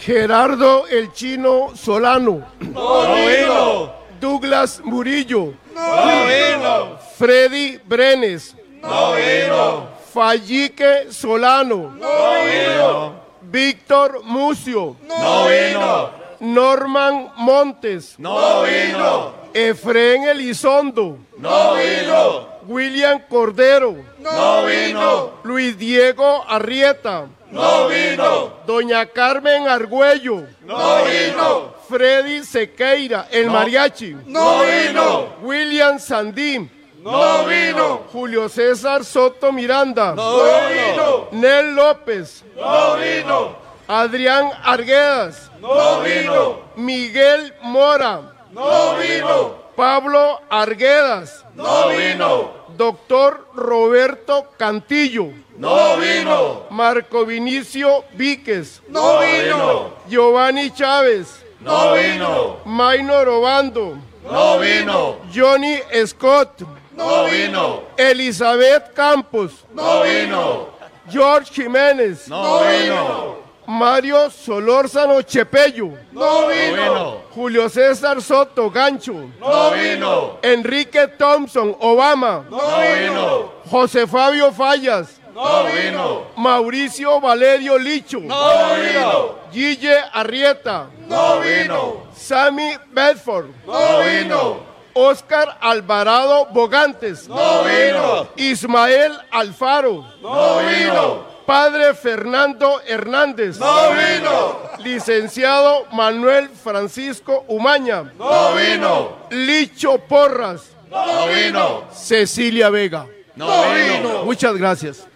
Gerardo el Chino Solano. No vino. Douglas Murillo. No vino. Freddy Brenes. No vino. Fallique Solano. No vino. Víctor Mucio. No vino. Norman Montes. No vino. Efren Elizondo. No vino. William Cordero. No vino. Luis Diego Arrieta. No vino. Doña Carmen Argüello. No vino. Freddy Sequeira, el No. mariachi. No vino. William Sandín. No vino. Julio César Soto Miranda. No vino. Nel López. No vino. Adrián Arguedas. No vino. Miguel Mora. No vino. Pablo Arguedas. No vino. Doctor Roberto Cantillo. No vino. Marco Vinicio Víquez. No vino. Giovanni Chávez. No vino. Maynor Obando. No vino. Johnny Scott. No vino. Elizabeth Campos. No vino. George Jiménez. No vino. Mario Solórzano Chepello. No vino. Julio César Soto Gancho. No vino. Enrique Thompson Obama. No vino. José Fabio Fallas. No vino. Mauricio Valerio Licho. No vino. Guille Arrieta. No vino. Sammy Bedford. No vino. Oscar Alvarado Bogantes. No vino. Ismael Alfaro. No vino. Padre Fernando Hernández. No vino. Licenciado Manuel Francisco Umaña. No vino. Licho Porras. No vino. Cecilia Vega. No vino. Muchas gracias.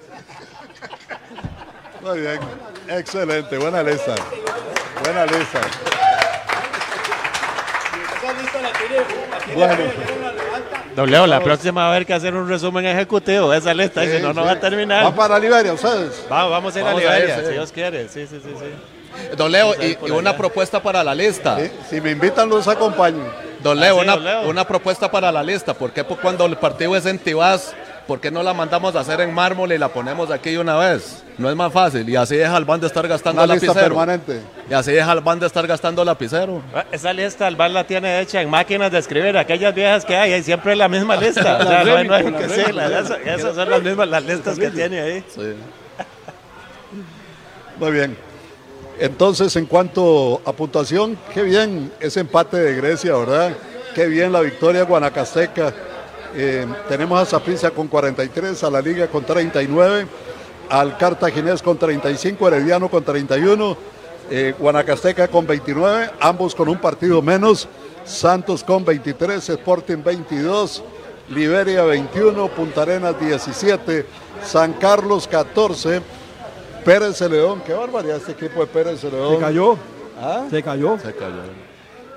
Muy bien. Excelente. Buena lista. Buena lista. Bueno. Don Leo, la próxima va a haber que hacer un resumen ejecutivo de esa lista, si no, no va a terminar. ¿Van para Liberia ustedes? Va- vamos a ir Vamos a a ir, Liberia, sí. si Dios quiere. Sí, sí, sí, sí. Don Leo, y, una propuesta para la lista. Si me invitan, los acompaño. Don Leo, Ah, sí, una, don Leo. una propuesta para la lista. ¿Por qué pues, cuando el partido es en Tibás, por qué no la mandamos a hacer en mármol y la ponemos aquí de una vez? No es más fácil. Y así deja al band de estar gastando Una lista lapicero. permanente. Y así deja al band de estar gastando lapicero. Ah, Esa lista el bar la tiene hecha en máquinas de escribir, aquellas viejas que hay, hay siempre la misma lista. O sea, no hay- no hay que sí, la- esa- esas son las mismas las listas que tiene ahí. Muy bien. Entonces, en cuanto a puntuación, qué bien ese empate de Grecia, ¿verdad? Qué bien la victoria de Guanacasteca. Eh, tenemos a Saprissa con 43, a la Liga con 39, al Cartaginés con 35, Herediano con 31, eh, Guanacasteca con 29, ambos con un partido menos, Santos con 23, Sporting 22, Liberia 21, Punta Arenas 17, San Carlos 14, Pérez León, qué barbaridad este equipo de Pérez León. Se cayó. ¿Ah? Se cayó. Se cayó.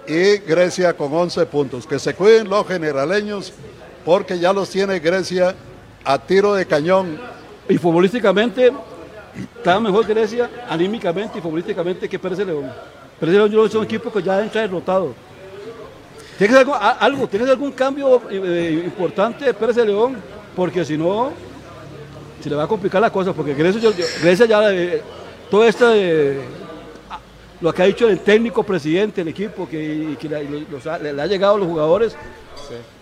Y Grecia con 11 puntos. Que se cuiden los generaleños porque ya los tiene Grecia a tiro de cañón. Y futbolísticamente está mejor Grecia, anímicamente y futbolísticamente que Pérez León. Pérez León es un equipo que ya entra derrotado. Tiene que ser algo, algo, tiene que ser algún cambio eh, importante de Pérez León, porque si no, se le va a complicar la cosa, porque Grecia, ya, eh, todo esto a- lo que ha dicho el técnico presidente, el equipo, que, le- le ha llegado a los jugadores,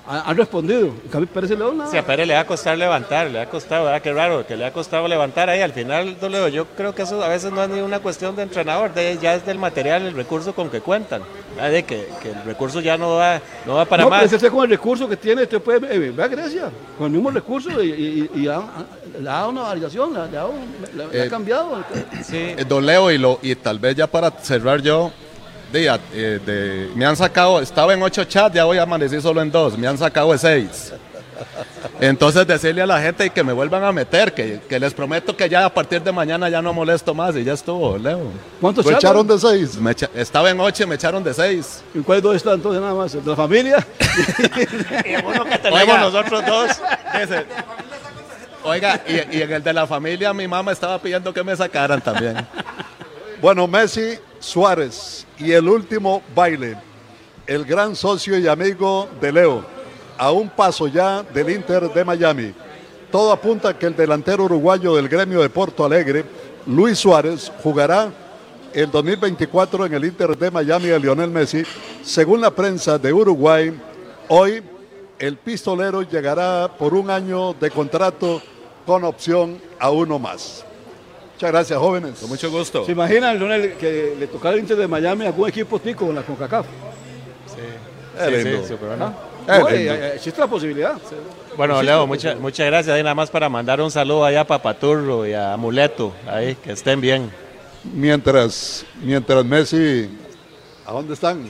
ha- han respondido. En cambio, Pérez de León nada. Sí, a Pérez le va a costar levantar, le ha costado, ¿verdad? Qué raro, que le ha costado levantar ahí. Al final, Toledo, yo creo que eso a veces no es ni una cuestión de entrenador, de- ya es del material, el recurso con que cuentan. ¿verdad? De que, que el recurso ya no va, no va para no, más. pero usted con el recurso que tiene, usted puede, eh, ve a Grecia, con el mismo recurso y, y- y ha- ha- le ha dado una variación, le, ha- le ha, le- le ha Eh, cambiado. Eh, don Leo, y, lo, y tal vez ya para cerrar yo, de, eh, de- me han sacado, estaba en ocho chats, ya voy a amanecer solo en dos, me han sacado de seis. Entonces decirle a la gente que me vuelvan a meter, que, que les prometo que ya a partir de mañana ya no molesto más y ya estuvo, Leo. ¿Cuántos ¿Me echaron de seis? Me echa- estaba en ocho y me echaron de seis. ¿En cuáles dos están entonces nada más? ¿De la familia? tenemos nosotros dos. Ese. Oiga, y, y en el de la familia mi mamá estaba pidiendo que me sacaran también. Bueno, Messi, Suárez y el último baile. El gran socio y amigo de Leo. A un paso ya del Inter de Miami. Todo apunta que el delantero uruguayo del gremio de Porto Alegre, Luis Suárez, jugará el 2024 en el Inter de Miami de Lionel Messi. Según la prensa de Uruguay, hoy el pistolero llegará por un año de contrato con opción a uno más. Muchas gracias, jóvenes. Con mucho gusto. ¿Se imaginan, Leonel, que le tocara al Inter de Miami a algún equipo tico en la CONCACAF? Es lindo. sí, súper bueno. ¿Ah? No, Es eh, lindo. eh, existe la posibilidad. Bueno, Existe Leo, mucha- muchas gracias. Y nada más para mandar un saludo allá a Papaturro y a Amuleto, ahí, que estén bien. Mientras, mientras Messi, ¿a dónde están?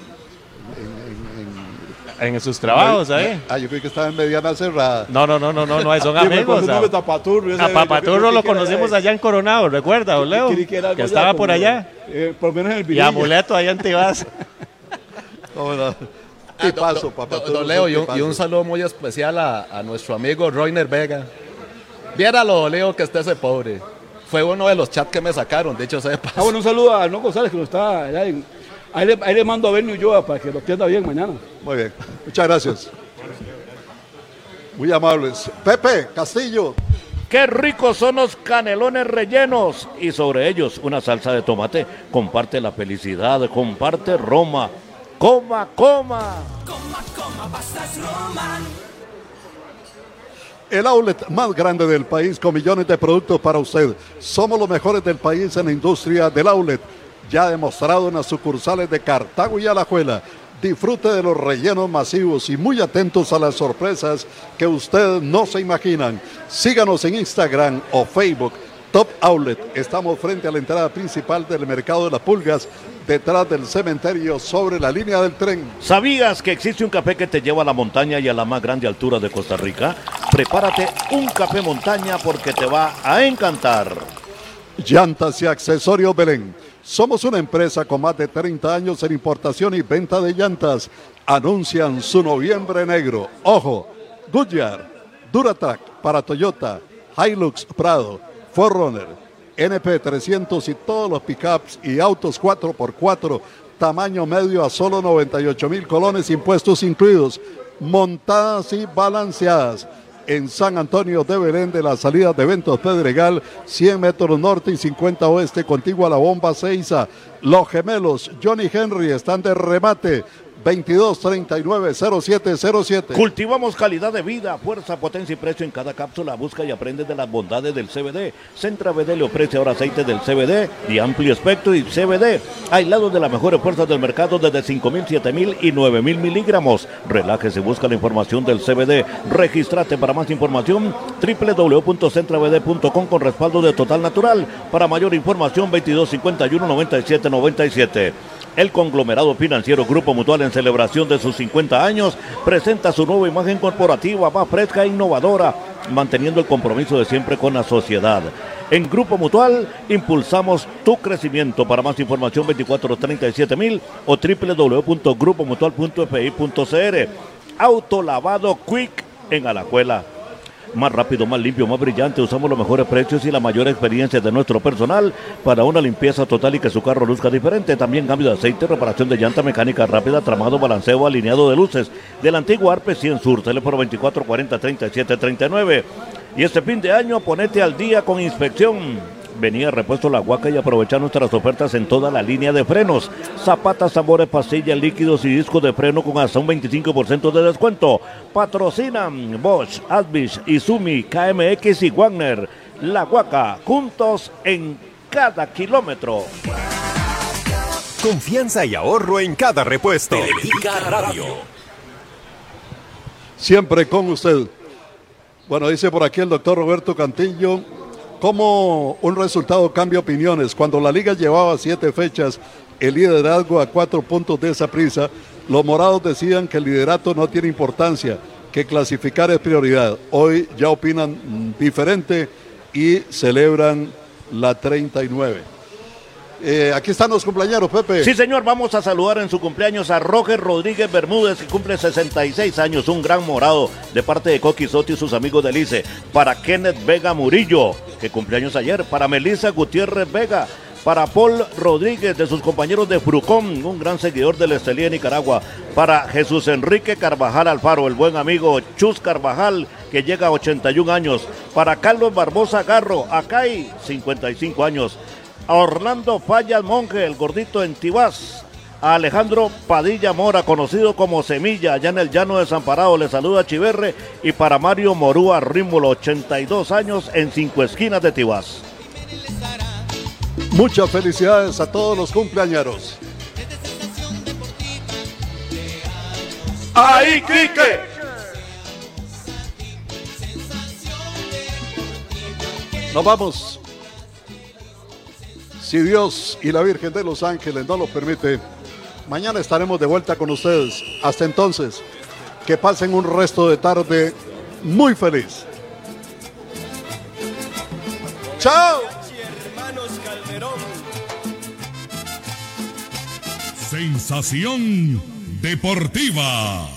En sus trabajos ahí. Ah, yo creí que estaba en mediana cerrada. No, no, no, no, no, no son amigos. A, Papaturro, lo conocimos allá en Coronado, ¿recuerda, don Leo? Creí que estaba por allá. eh, por lo menos en el Y. Amuleto allá en Tibás. ¿Cómo no? Ah, don- papá, don- don Leo, y un, tipazo. y un saludo muy especial a, a nuestro amigo Roiner Vega. Viéralo, Leo, que esté ese pobre. Fue uno de los chats que me sacaron, de hecho sepa. Ah, bueno, un saludo a Arno González que lo está allá en- Ahí le, ahí le mando a Benio Ulloa para que lo atienda bien mañana. Muy bien, muchas gracias. Muy amables. Pepe Castillo. Qué ricos son los canelones rellenos y sobre ellos una salsa de tomate. Comparte la felicidad, comparte Roma. Coma, coma. El outlet más grande del país con millones de productos para usted. Somos los mejores del país en la industria del outlet. Ya demostrado en las sucursales de Cartago y Alajuela. Disfrute de los rellenos masivos y muy atentos a las sorpresas que ustedes no se imaginan. Síganos en Instagram o Facebook. Top Outlet. Estamos frente a la entrada principal del mercado de las pulgas, detrás del cementerio sobre la línea del tren. ¿Sabías que existe un café que te lleva a la montaña y a la más grande altura de Costa Rica? Prepárate un café montaña porque te va a encantar. Llantas y accesorios Belén. Somos una empresa con más de 30 años en importación y venta de llantas. Anuncian su noviembre negro. Ojo, Goodyear, Duratrack para Toyota, Hilux Prado, Forerunner, NP300 y todos los pickups y autos 4x4, tamaño medio a solo 98 mil colones, impuestos incluidos, montadas y balanceadas en San Antonio de Belén de la salida de Eventos Pedregal, 100 metros norte y 50 oeste, contigua a la bomba Seiza. Los gemelos Johnny Henry están de remate. 2239-0707. Cultivamos calidad de vida, fuerza, potencia y precio en cada cápsula. Busca y aprende de las bondades del CBD. Centra BD le ofrece ahora aceite del CBD de amplio espectro y CBD, aislado de las mejores fuerzas del mercado desde 5.000, 7.000 y 9.000 miligramos. Relájese, busca la información del CBD. Regístrate para más información www.centravd.com con respaldo de Total Natural. Para mayor información 2251 97 97. El conglomerado financiero Grupo Mutual en celebración de sus 50 años presenta su nueva imagen corporativa más fresca e innovadora. manteniendo el compromiso de siempre con la sociedad. En Grupo Mutual impulsamos tu crecimiento. Para más información 2437 mil o www.grupomutual.fi.cr. Autolavado Quick en Alajuela. Más rápido, más limpio, más brillante. Usamos los mejores precios y la mayor experiencia de nuestro personal para una limpieza total y que su carro luzca diferente. También cambio de aceite, reparación de llanta mecánica rápida, tramado, balanceo, alineado de luces. Del antiguo Arpe 100 Sur, teléfono 2440-3739. Y este fin de año ponete al día con inspección. Venía repuesto la huaca y aprovecha nuestras ofertas en toda la línea de frenos. Zapatas, sabores, pastillas, líquidos y discos de freno con hasta un 25% de descuento. Patrocinan Bosch, Advish, Izumi, KMX y Wagner. La huaca, juntos en cada kilómetro. Confianza y ahorro en cada repuesto. Radio. Siempre con usted. Bueno, dice por aquí el doctor Roberto Cantillo, ¿cómo un resultado cambia opiniones? Cuando la liga llevaba siete fechas, el liderazgo a cuatro puntos de esa prisa, los morados decían que el liderato no tiene importancia, que clasificar es prioridad. Hoy ya opinan diferente y celebran la 39. Eh, aquí están los cumpleaños, Pepe. Sí, señor, vamos a saludar en su cumpleaños a Roger Rodríguez Bermúdez, que cumple 66 años, un gran morado de parte de Coqui Soto y sus amigos de Lice. Para Kenneth Vega Murillo, que cumpleaños ayer. Para Melissa Gutiérrez Vega. Para Paul Rodríguez, de sus compañeros de Frucón, un gran seguidor del Estelí de Nicaragua. Para Jesús Enrique Carvajal Alfaro, el buen amigo Chus Carvajal, que llega a 81 años. Para Carlos Barbosa Garro, acá hay 55 años a Orlando Fallas Monge, el gordito en Tibás, a Alejandro Padilla Mora, conocido como Semilla, allá en el llano de Desamparado, le saluda Chiverre, y para Mario Morúa Rímulo, 82 años en Cinco Esquinas de Tibás. Muchas felicidades a todos los cumpleañeros. ¡Ahí, Quique! Nos vamos. Si Dios y la Virgen de los Ángeles no lo permite, mañana estaremos de vuelta con ustedes. Hasta entonces, que pasen un resto de tarde muy feliz. ¡Chao! Sensación deportiva.